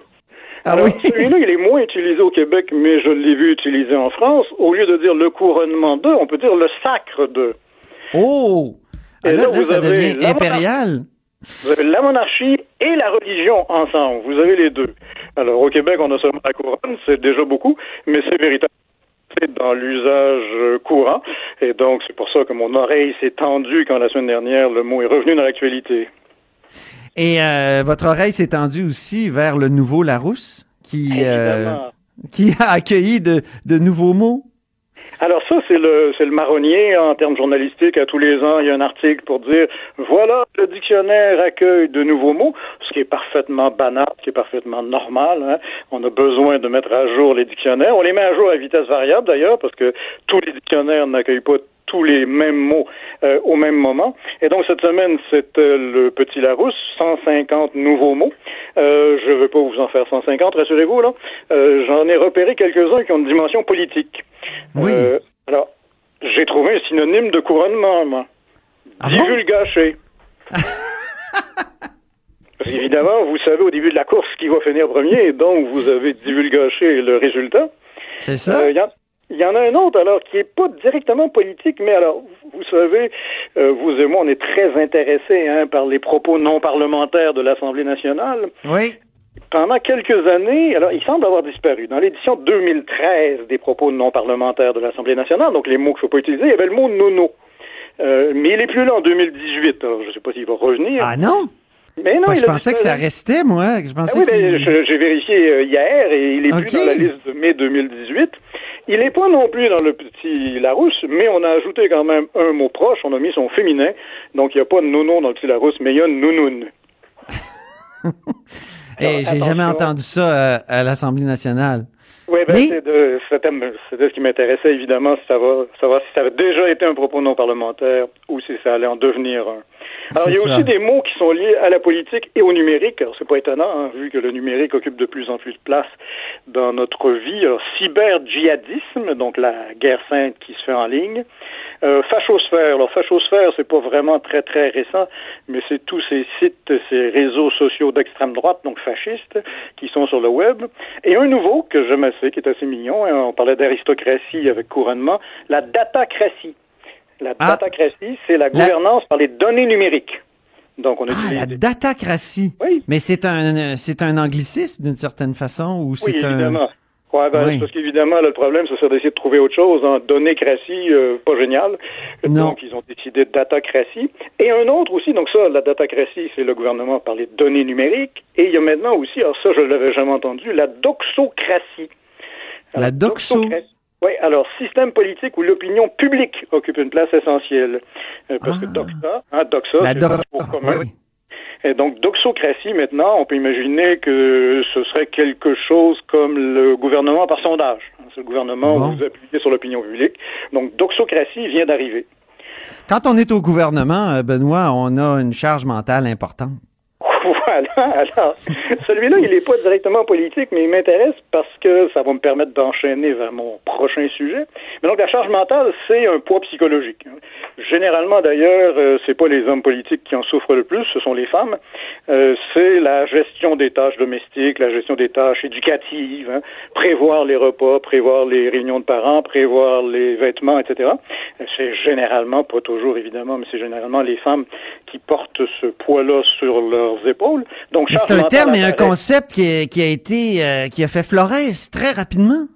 Ah oui. celui-là, il est moins utilisé au Québec, mais je l'ai vu utilisé en France. Au lieu de dire le couronnement de, on peut dire le sacre de. Oh! Et Ah, là, là, là, vous ça avez devient la impérial. Vous avez la monarchie et la religion ensemble. Vous avez les deux. Alors, au Québec, on a seulement la couronne, c'est déjà beaucoup, mais c'est véritable. Dans l'usage euh, courant. Et donc, c'est pour ça que mon oreille s'est tendue quand la semaine dernière, le mot est revenu dans l'actualité. Et euh, votre oreille s'est tendue aussi vers le nouveau Larousse, qui, euh, qui a accueilli de, de nouveaux mots. Alors ça, c'est le, c'est le marronnier en termes journalistiques. À tous les ans, il y a un article pour dire voilà, le dictionnaire accueille de nouveaux mots, ce qui est parfaitement banal, ce qui est parfaitement normal. hein. On a besoin de mettre à jour les dictionnaires. On les met à jour à vitesse variable d'ailleurs, parce que tous les dictionnaires n'accueillent pas tous les mêmes mots euh, au même moment. Et donc cette semaine, c'est euh, le Petit Larousse, 150 nouveaux mots. Euh, je ne veux pas vous en faire 150, rassurez-vous là. Euh, J'en ai repéré quelques-uns qui ont une dimension politique. Oui. Alors, j'ai trouvé un synonyme de couronnement, moi. Ah? Divulgaché. Parce qu'évidemment, vous savez au début de la course qui va finir premier, donc vous avez divulgaché le résultat. C'est ça? Il il y en a un autre, alors, qui est pas directement politique, mais alors, vous savez, euh, vous et moi, on est très intéressés hein, par les propos non parlementaires de l'Assemblée nationale. oui. Pendant quelques années, alors, il semble avoir disparu. Dans l'édition 2013 des propos non parlementaires de l'Assemblée nationale, donc les mots qu'il ne faut pas utiliser, il y avait le mot nono. Euh, mais il est plus là en 2018. Alors, je ne sais pas s'il va revenir. Ah non? mais non, il je pensais que ça restait, moi. Je Ah pensais oui, ben, j'ai vérifié euh, hier et il est plus dans la liste de mai 2018. Il n'est pas non plus dans le petit Larousse, mais on a ajouté quand même un mot proche. On a mis son féminin. Donc, il n'y a pas de nono dans le petit Larousse, mais il y a nounoun. Eh, Alors, J'ai jamais entendu ça euh, à l'Assemblée nationale. Oui, ben, Mais- c'est de, c'était, c'était ce qui m'intéressait, évidemment, va, savoir si ça avait déjà été un propos non parlementaire ou si ça allait en devenir un. Alors, il y a ça. aussi des mots qui sont liés à la politique et au numérique. Alors, c'est pas étonnant, hein, vu que le numérique occupe de plus en plus de place dans notre vie. Alors, cyber-djihadisme, donc la guerre sainte qui se fait en ligne. Euh, fachosphère. Alors, fachosphère, c'est pas vraiment très, très récent, mais c'est tous ces sites, ces réseaux sociaux d'extrême droite, donc fascistes, qui sont sur le web. Et un nouveau que j'aime assez, qui est assez mignon, hein, on parlait d'aristocratie avec couronnement, la datacratie. La Ah. datacratie, c'est la gouvernance par les données numériques. Donc, on Ah, utilise la des- datacratie. Oui. Mais c'est un, c'est un anglicisme d'une certaine façon ou Oui, c'est un. Ouais, ben, Oui. Parce qu'évidemment, le problème, c'est d'essayer de trouver autre chose. En donnécratie, euh, pas génial. Non. Donc, ils ont décidé de datacratie. Et un autre aussi, donc ça, la datacratie, c'est le gouvernement par les données numériques. Et il y a maintenant aussi, alors ça, je l'avais jamais entendu, la doxocratie. La doxo. doxocratie- Oui, alors, système politique où l'opinion publique occupe une place essentielle. Euh, parce que Ah. doxa, hein, doxa, c'est do- discours commun. Oui. Et donc, doxocratie, maintenant, on peut imaginer que ce serait quelque chose comme le gouvernement par sondage. C'est Le gouvernement, Bon. vous appuyez sur l'opinion publique. Donc, doxocratie vient d'arriver. Quand on est au gouvernement, euh, Benoît, on a une charge mentale importante. Alors, celui-là, il n'est pas directement politique, mais il m'intéresse parce que ça va me permettre d'enchaîner vers mon prochain sujet. Mais donc, la charge mentale, c'est un poids psychologique. Généralement, d'ailleurs, euh, c'est pas les hommes politiques qui en souffrent le plus, ce sont les femmes. Euh, c'est la gestion des tâches domestiques, la gestion des tâches éducatives, hein. prévoir les repas, prévoir les réunions de parents, prévoir les vêtements, etc. C'est généralement, pas toujours évidemment, mais c'est généralement les femmes qui portent ce poids-là sur leurs épaules. Donc, c'est un terme et un concept qui, a été, euh, qui a fait florès très rapidement.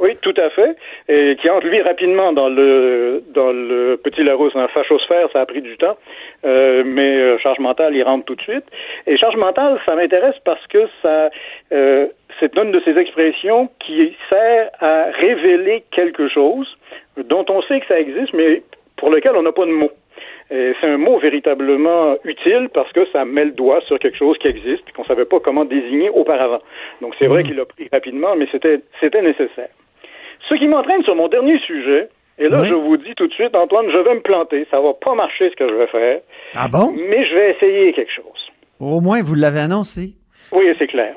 Oui, tout à fait. Et qui entre lui rapidement dans le dans le petit Larousse, un fachosphère, ça a pris du temps. Euh, mais euh, charge mentale, il rentre tout de suite. Et charge mentale, ça m'intéresse parce que ça euh, c'est une de ces expressions qui sert à révéler quelque chose dont on sait que ça existe, mais pour lequel on n'a pas de mots. C'est un mot véritablement utile parce que ça met le doigt sur quelque chose qui existe et qu'on savait pas comment désigner auparavant. Donc c'est vrai qu'il l'a pris rapidement, mais c'était c'était nécessaire. Ce qui m'entraîne sur mon dernier sujet, et là Oui. je vous dis tout de suite, Antoine, je vais me planter, ça va pas marcher ce que je vais faire, Ah bon? mais je vais essayer quelque chose. Au moins, vous l'avez annoncé. Oui, c'est clair.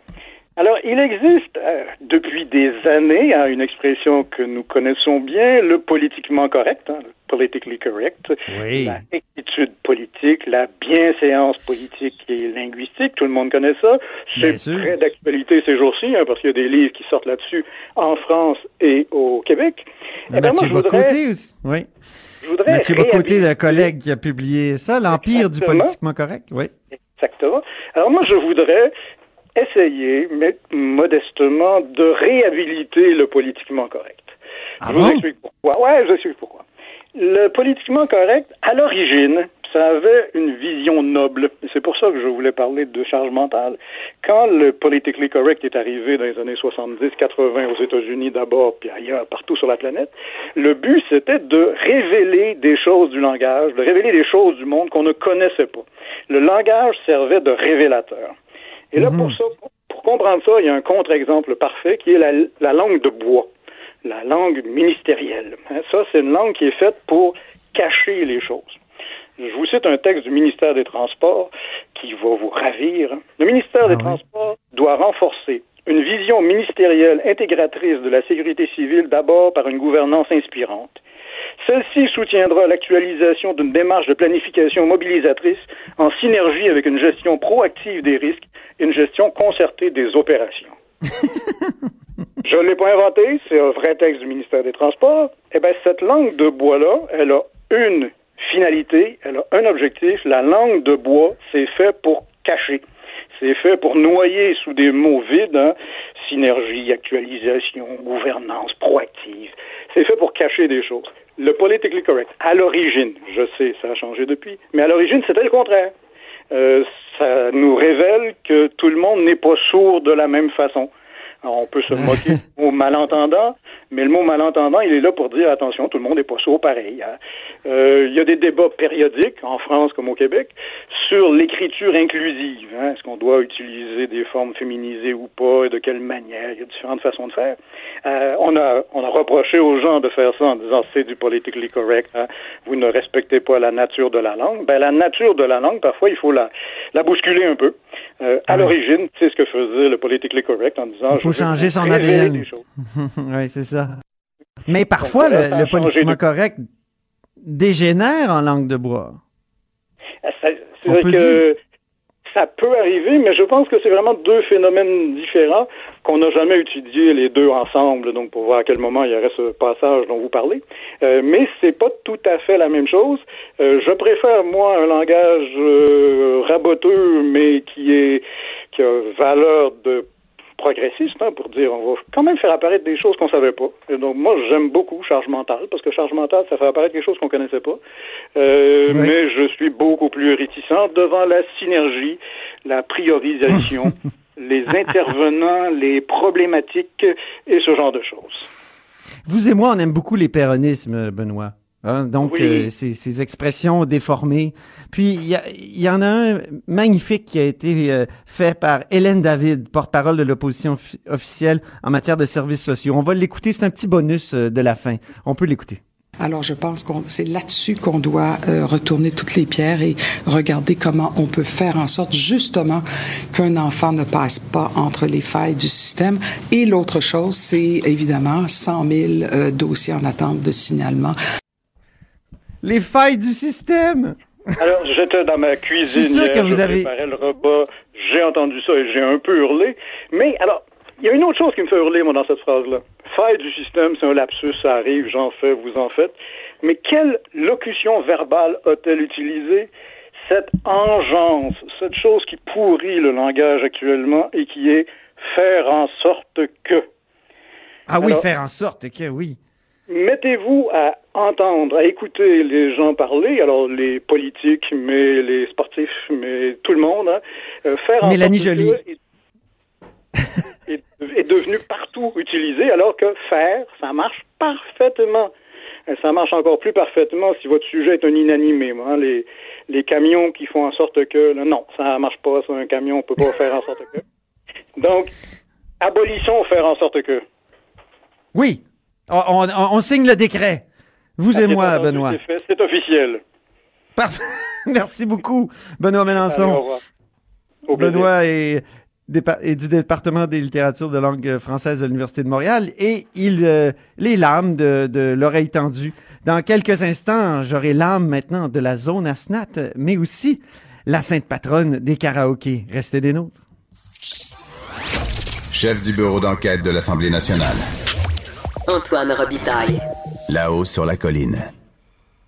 Alors, il existe euh, depuis des années hein, une expression que nous connaissons bien, le politiquement correct, hein, le politically correct, Oui. la rectitude politique, la bienséance politique et linguistique, tout le monde connaît ça. C'est très d'actualité ces jours-ci, hein, parce qu'il y a des livres qui sortent là-dessus en France et au Québec. Eh ben, Mathieu moi, je voudrais, Bocoté aussi. Oui. je voudrais Mathieu Bocoté, le collègue qui a publié ça, l'Empire du politiquement correct. Oui. Exactement. Alors moi, je voudrais essayer, mais modestement, de réhabiliter le politiquement correct. Ah je vous explique pourquoi. Ouais, je vous explique pourquoi. Le politiquement correct, à l'origine, ça avait une vision noble. C'est pour ça que je voulais parler de charge mentale. Quand le politically correct est arrivé dans les années 70-80 aux États-Unis d'abord, puis ailleurs, partout sur la planète, le but, c'était de révéler des choses du langage, de révéler des choses du monde qu'on ne connaissait pas. Le langage servait de révélateur. Et là, pour ça, pour comprendre ça, il y a un contre-exemple parfait qui est la, la langue de bois, la langue ministérielle. Hein, Ça, c'est une langue qui est faite pour cacher les choses. Je vous cite un texte du ministère des Transports qui va vous ravir. Le ministère des Transports doit renforcer une vision ministérielle intégratrice de la sécurité civile d'abord par une gouvernance inspirante. Celle-ci soutiendra l'actualisation d'une démarche de planification mobilisatrice en synergie avec une gestion proactive des risques et une gestion concertée des opérations. Je ne l'ai pas inventé, c'est un vrai texte du ministère des Transports. Eh bien, cette langue de bois-là, elle a une finalité, elle a un objectif. La langue de bois, c'est fait pour cacher. C'est fait pour noyer sous des mots vides, hein, synergie, actualisation, gouvernance, proactive. C'est fait pour cacher des choses. Le politically correct, à l'origine, je sais, ça a changé depuis, mais à l'origine, c'était le contraire. Euh, ça nous révèle que tout le monde n'est pas sourd de la même façon. Alors, on peut se moquer du mot malentendant, mais le mot malentendant, il est là pour dire attention, tout le monde n'est pas sourd pareil. hein. Euh, il y a des débats périodiques, en France comme au Québec, sur l'écriture inclusive. hein. Est-ce qu'on doit utiliser des formes féminisées ou pas, et de quelle manière? Il y a différentes façons de faire. Euh, on, a, on a reproché aux gens de faire ça en disant c'est du politically correct, hein. vous ne respectez pas la nature de la langue. Ben, la nature de la langue, parfois, il faut la, la bousculer un peu. Euh, à l'origine, c'est ce que faisait le politically correct en disant faut changer son ADN. oui, c'est ça. Mais parfois, le, le politiquement correct dégénère en langue de bois. Ça- C'est vrai peut que ça peut arriver, mais je pense que c'est vraiment deux phénomènes différents qu'on n'a jamais étudiés les deux ensemble, donc pour voir à quel moment il y aurait ce passage dont vous parlez. Euh, mais c'est pas tout à fait la même chose. Euh, je préfère moi un langage euh, raboteux, mais qui est qui a valeur de progressiste, hein, pour dire on va quand même faire apparaître des choses qu'on savait pas. Et donc moi j'aime beaucoup charge mentale parce que charge mentale ça fait apparaître quelque chose qu'on connaissait pas. Euh, Oui. Mais je suis beaucoup plus réticent devant la synergie, la priorisation, les intervenants, les problématiques et ce genre de choses. Vous et moi, on aime beaucoup les péronismes, Benoît. Hein, donc, Oui. euh, ces, ces expressions déformées. Puis, il y, a- il y en a un magnifique qui a été euh, fait par Hélène David, porte-parole de l'opposition offi- officielle en matière de services sociaux. On va l'écouter, c'est un petit bonus euh, de la fin. On peut l'écouter. Alors, je pense que c'est là-dessus qu'on doit euh, retourner toutes les pierres et regarder comment on peut faire en sorte justement qu'un enfant ne passe pas entre les failles du système. Et l'autre chose, c'est évidemment 100 000 euh, dossiers en attente de signalement. Les failles du système! Alors, j'étais dans ma cuisine sûr hier, que vous je avez- préparais le repas, j'ai entendu ça et j'ai un peu hurlé. Mais alors, il y a une autre chose qui me fait hurler, moi, dans cette phrase-là. Faille du système, c'est un lapsus, ça arrive, j'en fais, vous en faites. Mais quelle locution verbale a-t-elle utilisée? Cette engeance, cette chose qui pourrit le langage actuellement et qui est faire en sorte que. Ah oui, faire en sorte que oui. Mettez-vous à entendre, à écouter les gens parler, alors les politiques, mais les sportifs, mais tout le monde, hein, euh, faire en Mélanie que est, est- est devenu partout utilisé, alors que faire, ça marche parfaitement. Ça marche encore plus parfaitement si votre sujet est un inanimé. hein, les, les camions qui font en sorte que, non, ça marche pas, ça, un camion, on peut pas faire en sorte que. Donc, abolissons faire en sorte que. Oui, on, on- on signe le décret. Vous et Ah, moi, entendu, Benoît. C'est officiel. Parfait. Merci beaucoup, Benoît Mélenchon. Benoît est du département des littératures de langue française de l'Université de Montréal et il euh, les lames de, de l'oreille tendue. Dans quelques instants, j'aurai l'âme maintenant de la zone Asnat, mais aussi la sainte patronne des karaokés. Restez des nôtres. Chef du bureau d'enquête de l'Assemblée nationale. Antoine Robitaille. Là-haut sur la colline.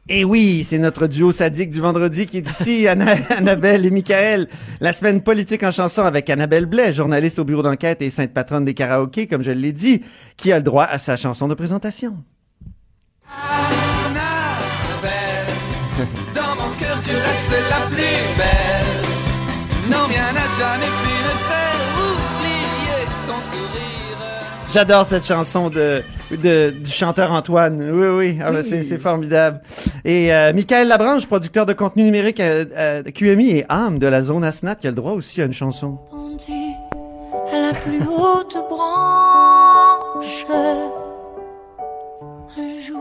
Et oui, c'est notre duo sadique du vendredi qui est ici, Anna- Annabelle et Michael. La semaine politique en chanson avec Annabelle Blais, journaliste au bureau d'enquête et sainte patronne des karaokés, comme je l'ai dit, qui a le droit à sa chanson de présentation. J'adore cette chanson de, de- du chanteur Antoine. Oui, oui, Ah, ben, c'est c'est formidable. Et euh, Michael Labranche, producteur de contenu numérique à, à QMI et âme de la zone Asnat, qui a le droit aussi à une chanson. pendu à la plus haute branche. Un jour,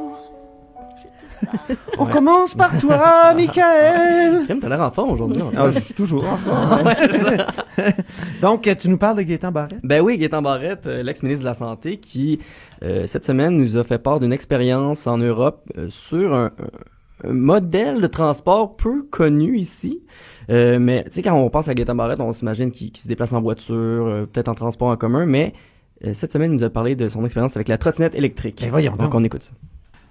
On commence par toi, Michael. Crème, t'as l'air en forme aujourd'hui. Ah, je suis toujours en forme. Ouais. Donc, tu nous parles de Gaétan Barrette? Ben oui, Gaétan Barrette, euh, l'ex-ministre de la Santé, qui, euh, cette semaine, nous a fait part d'une expérience en Europe euh, sur un, un modèle de transport peu connu ici. Euh, mais, tu sais, quand on pense à Gaétan Barrette, on s'imagine qu'il qu'il se déplace en voiture, euh, peut-être en transport en commun, mais euh, cette semaine, il nous a parlé de son expérience avec la trottinette électrique. Ben voyons donc. donc. on écoute ça.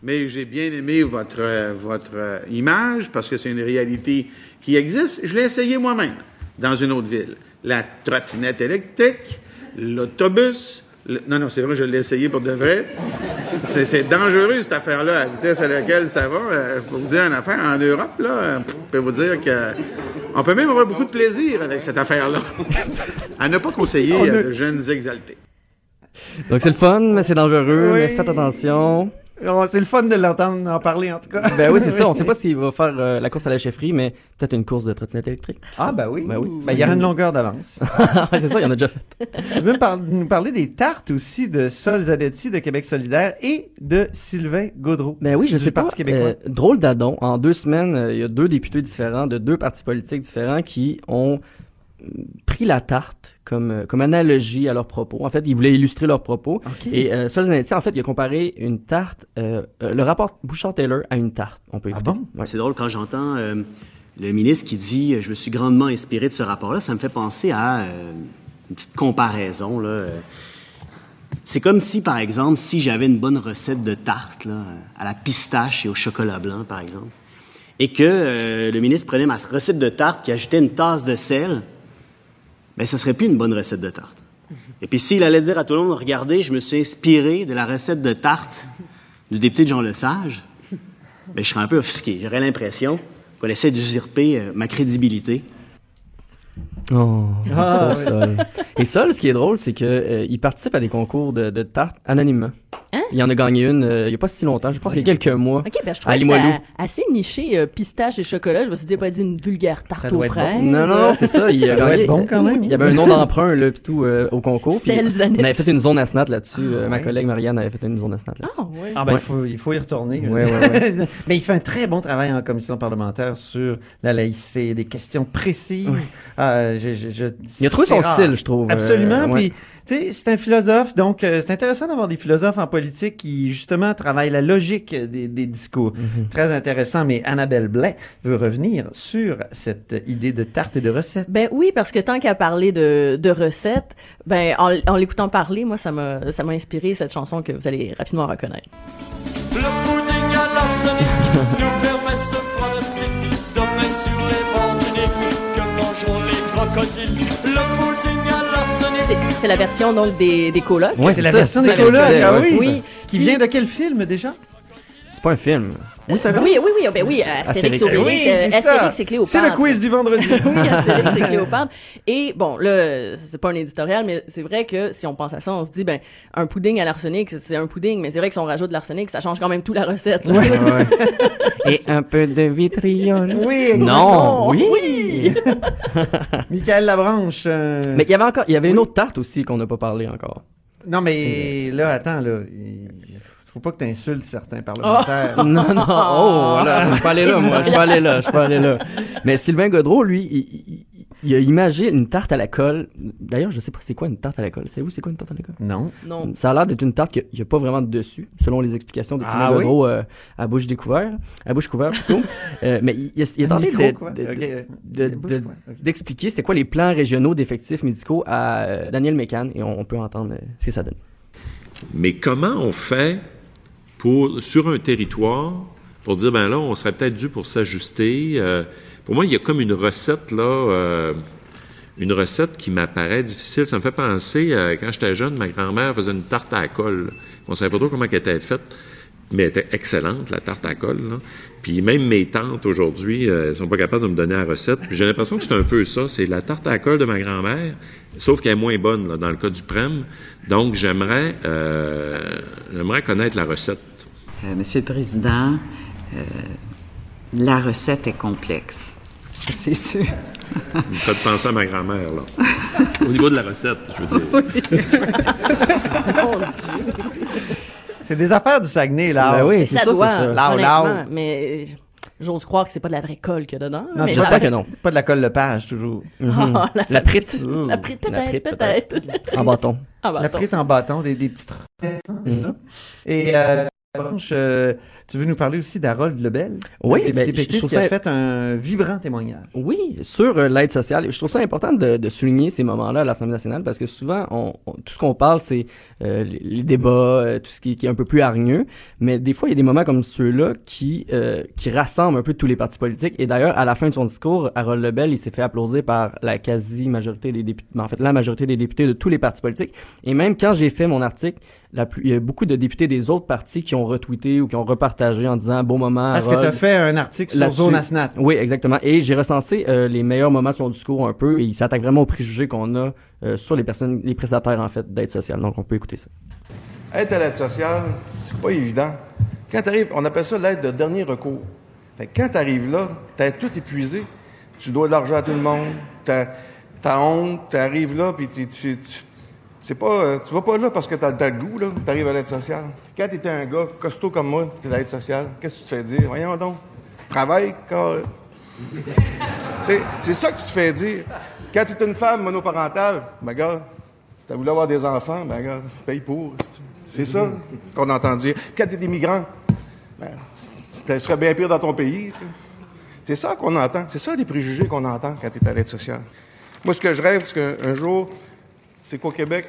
Mais j'ai bien aimé votre, votre image parce que c'est une réalité qui existe. Je l'ai essayé moi-même dans une autre ville. La trottinette électrique, l'autobus. le- Non, non, c'est vrai, je l'ai essayé pour de vrai. C'est, c'est dangereux, cette affaire-là, à la vitesse à laquelle ça va. Euh, Je peux vous dire une affaire, en Europe, là, euh, je peux vous dire que on peut même avoir beaucoup de plaisir avec cette affaire-là. à ne pas conseiller On à a- de jeunes exaltés. Donc c'est le fun, mais c'est dangereux, Oui. mais faites attention. Oh, c'est le fun de l'entendre en parler, en tout cas. Ben oui, c'est ça. On sait pas s'il va faire euh, la course à la chefferie, mais peut-être une course de trottinette électrique. Ah, ben oui. Ben oui. Ben, il y aura une longueur d'avance. Ouais, c'est ça, il y en a déjà fait. tu veux par- nous parler des tartes aussi de Sol Zanetti de Québec solidaire et de Sylvain Gaudreau. Ben oui, je sais pas. Parti québécois. euh, drôle d'adon. En deux semaines, euh, il y a deux députés différents de deux partis politiques différents qui ont euh, pris la tarte comme, euh, comme analogie à leurs propos. En fait, ils voulaient illustrer leurs propos. Et euh, en fait, il a comparé une tarte, euh, euh, le rapport Bouchard-Taylor à une tarte. On peut Ah écouter. bon? Ouais. C'est drôle quand j'entends euh, le ministre qui dit Je me suis grandement inspiré de ce rapport-là. Ça me fait penser à euh, une petite comparaison. Là. C'est comme si, par exemple, si j'avais une bonne recette de tarte là, à la pistache et au chocolat blanc, par exemple, et que euh, le ministre prenait ma recette de tarte qui ajoutait une tasse de sel, ben ça serait plus une bonne recette de tarte. Et puis s'il allait dire à tout le monde, regardez, je me suis inspiré de la recette de tarte du député Jean Lesage, ben, je serais un peu offusqué. J'aurais l'impression qu'on essaie d'usurper euh, ma crédibilité. Oh, Ah, oui. Sol. Et Sol, ce qui est drôle, c'est que euh, il participe à des concours de, de tartes anonymement. Il en a gagné une euh, il y a pas si longtemps, je pense qu'il y a quelques mois. Ok, ben je à trouvais que c'était assez niché euh, pistache et chocolat. Je me suis dit, pas dit une vulgaire tarte aux bon. fraises. Non, non, c'est ça. Il a Ça doit gagné. être bon quand même. Il y avait un nom d'emprunt, là, pis tout, euh, au concours. puis Celles on avait fait une zone à snat là-dessus. euh, Ma collègue Marianne avait fait une zone à snat là-dessus. Ah, ouais. Ah ben, Ouais. il, faut, il faut y retourner. Ouais, ouais, ouais. Mais il fait un très bon travail en commission parlementaire sur la laïcité, des questions précises. Euh, je- je- je- Il a trouvé son rare. style, je trouve. Absolument. Euh, ouais. Puis, tu sais, c'est un philosophe, donc euh, c'est intéressant d'avoir des philosophes en politique qui, justement, travaillent la logique des, des discours. Mhm. Très intéressant. Mais Annabelle Blais veut revenir sur cette idée de tarte et de recette. Ben oui, parce que tant qu'à parler de, de recettes, ben en, en l'écoutant parler, moi ça m'a ça m'a inspiré cette chanson que vous allez rapidement reconnaître. Le pudding à l'arsenic nous permet ce mangeront les crocodiles Le pudding à l'arsenic C'est- C'est la version donc des, des colocs. Ouais, c'est la version des colocs. Ah oui. Oui. Qui vient de quel film déjà? C'est pas un film. Oui, Oui, oui, oui, ben oui, Astérix, Astérix. Obélix, Oui, euh, c'est ça. Astérix et Cléopâtre. C'est le quiz du vendredi. oui, Astérix et Cléopâtre. Et bon, là, c'est pas un éditorial, mais c'est vrai que si on pense à ça, on se dit, ben, un pudding à l'arsenic, c'est- un pudding, mais c'est vrai que si on rajoute de l'arsenic, ça change quand même tout la recette. là. Et un peu de vitriol. Oui, Non, exactement. oui. Michael Labranche. euh, Mais il y avait encore, il y avait une autre tarte aussi qu'on n'a pas parlé encore. Non, mais là, attends, là. Il faut pas que tu insultes certains parlementaires. Non, non, oh, là, je peux aller là, moi, je peux aller là, je peux aller là. Mais Sylvain Godreau, lui, il, il- il a imagé une tarte à la colle. D'ailleurs, je sais pas c'est quoi une tarte à la colle? Savez-vous c'est quoi une tarte à la colle? Non. Non. Ça a l'air d'être une tarte qu'il n'y a pas vraiment de dessus, selon les explications de Sylvain Ah oui? Godreau euh, à bouche découverte, à bouche couverte plutôt. Euh, mais il, il a- il a tenté Micro, de- de- d'expliquer c'était quoi les plans régionaux d'effectifs médicaux à euh, Daniel Mécan et on, on peut entendre euh, ce que ça donne. Mais comment on fait pour, sur un territoire pour dire, ben là, on serait peut-être dû pour s'ajuster? Euh, pour moi, il y a comme une recette, là, euh, une recette qui m'apparaît difficile. Ça me fait penser, euh, quand j'étais jeune, ma grand-mère faisait une tarte à la colle. On savait pas trop comment elle était faite, mais elle était excellente, la tarte à colle. Puis même mes tantes, aujourd'hui, elles sont pas capables de me donner la recette. Puis j'ai l'impression que c'est un peu ça. C'est la tarte à colle de ma grand-mère, sauf qu'elle est moins bonne, là, dans le cas du prem. Donc, j'aimerais, j'aimerais connaître la recette. Euh, Monsieur le Président, euh, la recette est complexe. C'est sûr. Vous me faites penser à ma grand-mère, là. Au niveau de la recette, je veux dire. Mon Dieu. C'est des affaires du Saguenay, là. Ben oui, Mais c'est ça ça, doit, c'est ça. Lao. mais j'ose croire que c'est pas de la vraie colle qu'il y a dedans. Non, mais c'est ça que non. Pas de la colle Lepage, toujours. Mhm. Ah, la- la prite. La prite, La peut-être, prite, peut-être. En bâton. La prite en bâton, des, des petites recettes, hein, c'est ça. Et euh, euh, tu veux nous parler aussi d'Harold Lebel? Oui, ben, je- trouve qui a ça- fait un vibrant témoignage. Oui, sur euh, l'aide sociale. Je trouve ça important de, de souligner ces moments-là à l'Assemblée nationale parce que souvent, on, on- tout ce qu'on parle, c'est euh, les, débats, euh, tout ce qui, qui est un peu plus hargneux. Mais des fois, il y a des moments comme ceux-là qui, euh, qui rassemblent un peu tous les partis politiques. Et d'ailleurs, à la fin de son discours, Harold Lebel, il s'est fait applaudir par la quasi-majorité des députés, en fait, la majorité des députés de tous les partis politiques. Et même quand j'ai fait mon article, la plus, il y a beaucoup de députés des autres partis qui ont retweeté ou qui ont repartagé en disant bon moment. Est-ce que tu as fait un article sur. Zone Asnat? Oui, exactement. Et j'ai recensé euh, les meilleurs moments de son discours un peu, et il s'attaque vraiment aux préjugés qu'on a euh, sur les personnes, les prestataires en fait d'aide sociale. Donc on peut écouter ça. Être à l'aide sociale, c'est pas évident. Quand tu arrives, on appelle ça l'aide de dernier recours. Fait que quand tu arrives là, tu tout épuisé. Tu dois de l'argent à tout le monde. T'as as honte, tu arrives là, puis tu, tu, tu- c'est pas, euh, tu vas pas là parce que tu as, le goût, là, tu arrives à l'aide sociale. Quand tu étais un gars costaud comme moi, tu es l'aide sociale, qu'est-ce que tu te fais dire? Voyons donc, travaille, car... C'est ça que tu te fais dire. Quand tu es une femme monoparentale, ben gars, si tu voulu avoir des enfants, ben gars, paye pour. C'est ça qu'on entend dire. Quand tu es immigrant, ben, tu serais bien pire dans ton pays. C'est ça qu'on entend. C'est ça les préjugés qu'on entend quand tu es à l'aide sociale. Moi, ce que je rêve, c'est qu'un jour, c'est qu'au Québec,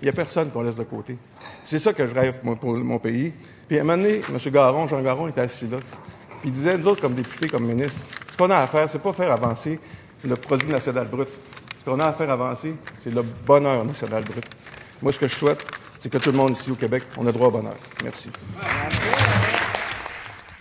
il n'y a personne qu'on laisse de côté. C'est ça que je rêve moi, pour mon pays. Puis à un moment donné, M. Garon, Jean Garon, était assis là. Puis il disait, nous autres, comme députés, comme ministres, ce qu'on a à faire, c'est pas faire avancer le produit national brut. Ce qu'on a à faire avancer, c'est le bonheur national brut. Moi, ce que je souhaite, c'est que tout le monde ici au Québec, on a droit au bonheur. Merci.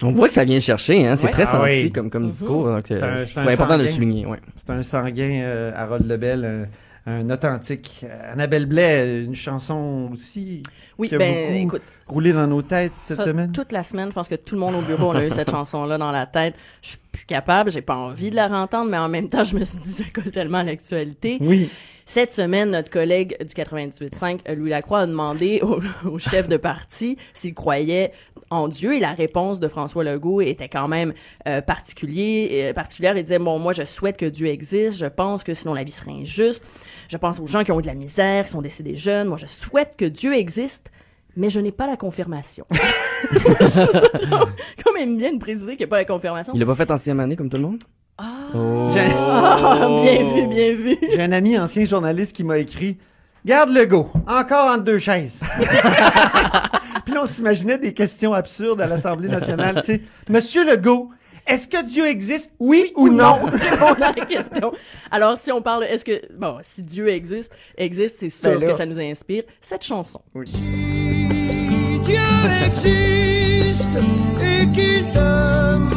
On voit que ça vient chercher, hein. C'est Ouais. très Ah senti oui. comme, comme Mhm. discours. C'est euh, c'est important de le sanguin. souligner. Ouais. C'est un sanguin, euh, Harold Lebel, un, un authentique. Annabelle Blais, une chanson aussi Oui, qui a ben, beaucoup écoute, roulé dans nos têtes cette Ça, semaine. Toute la semaine, je pense que tout le monde au bureau on a eu cette chanson-là dans la tête. Je suis plus capable, j'ai pas envie de la rentendre, mais en même temps, je me suis dit, ça colle tellement à l'actualité. Oui. Cette semaine, notre collègue du 98.5, euh, Louis Lacroix, a demandé au, au chef de parti s'il croyait en Dieu et la réponse de François Legault était quand même euh, particulier, euh, particulière. Il disait, bon, moi, je souhaite que Dieu existe. Je pense que sinon la vie serait injuste. Je pense aux gens qui ont eu de la misère, qui sont décédés jeunes. Moi, je souhaite que Dieu existe, mais je n'ai pas la confirmation. je trouve ça trop- quand même bien de préciser qu'il n'y a pas la confirmation. Il l'a pas fait en sixième année comme tout le monde? Oh. J'ai- Ah, bien vu, bien vu. J'ai un ami ancien journaliste qui m'a écrit Garde le go, encore entre deux chaises. Puis là, on s'imaginait des questions absurdes à l'Assemblée nationale. Tu sais, Monsieur Legault, est-ce que Dieu existe, oui, ou non? Répondre à la question. Alors, si on parle, est-ce que, bon, si Dieu existe, existe, c'est sûr Ben que ça nous inspire cette chanson. Dieu existe et qu'il t'aime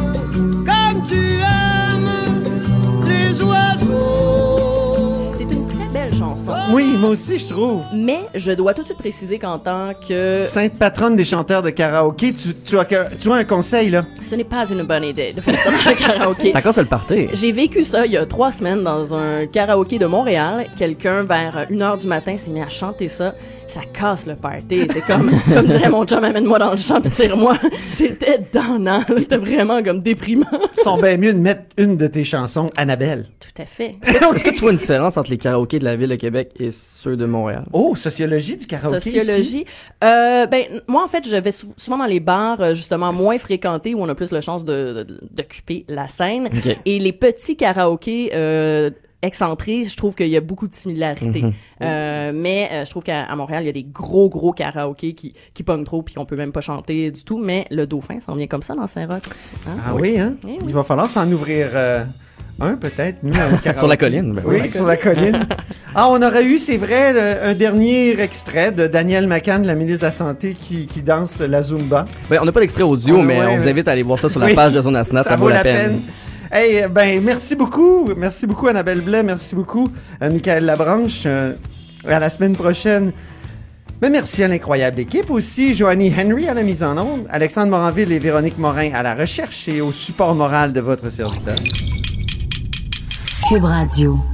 moi aussi, je trouve. Mais je dois tout de suite préciser qu'en tant que Sainte patronne des chanteurs de karaoké, tu, tu as, que- tu as un conseil, là? ce n'est pas une bonne idée de faire ça dans le karaoké. Ça casse le party. J'ai vécu ça il y a trois semaines dans un karaoké de Montréal. Quelqu'un, vers 1h du matin, s'est mis à chanter ça. Ça casse le party. C'est comme, comme dirait mon chum, amène-moi dans le champ tire-moi. C'était donnant. C'était vraiment comme déprimant. Ils sont bien mieux de mettre une de tes chansons, Annabelle. Tout à fait. Est-ce que tu vois une différence entre les karaokés de la ville de Québec et ceux de Montréal? Oh, sociologie du karaoké. Sociologie. ici. Euh, ben, moi, en fait, je vais sou- souvent dans les bars, euh, justement, moins fréquentés, où on a plus la chance de- de- d'occuper la scène. Et les petits karaokés, euh, excentrés, je trouve qu'il y a beaucoup de similarités. Mhm. Euh, mais euh, je trouve qu'à Montréal, il y a des gros, gros karaokés qui, qui pognent trop puis qu'on peut même pas chanter du tout. Mais le Dauphin, ça en vient comme ça dans Saint-Roch. Hein? Ah oui, hein? Eh oui. Il va falloir s'en ouvrir euh, un, peut-être, nous. Sur la colline, ben oui, oui. sur la colline. Ah, on aurait eu, c'est vrai, le- un dernier extrait de Daniel McCann, la ministre de la Santé, qui, qui danse la Zumba. Ben, on n'a pas d'extrait audio, mais ouais, on vous invite à aller voir ça sur la Oui. page de Zone Asnat. Ça, vaut la peine. Hey, ben, merci beaucoup. Merci beaucoup, Annabelle Blais. Merci beaucoup, euh, Michael Labranche. Euh, à la semaine prochaine. Mais merci à l'incroyable équipe aussi. Joanie Henry à la mise en onde, Alexandre Moranville et Véronique Morin à la recherche et au support moral de votre serviteur. Cube Radio.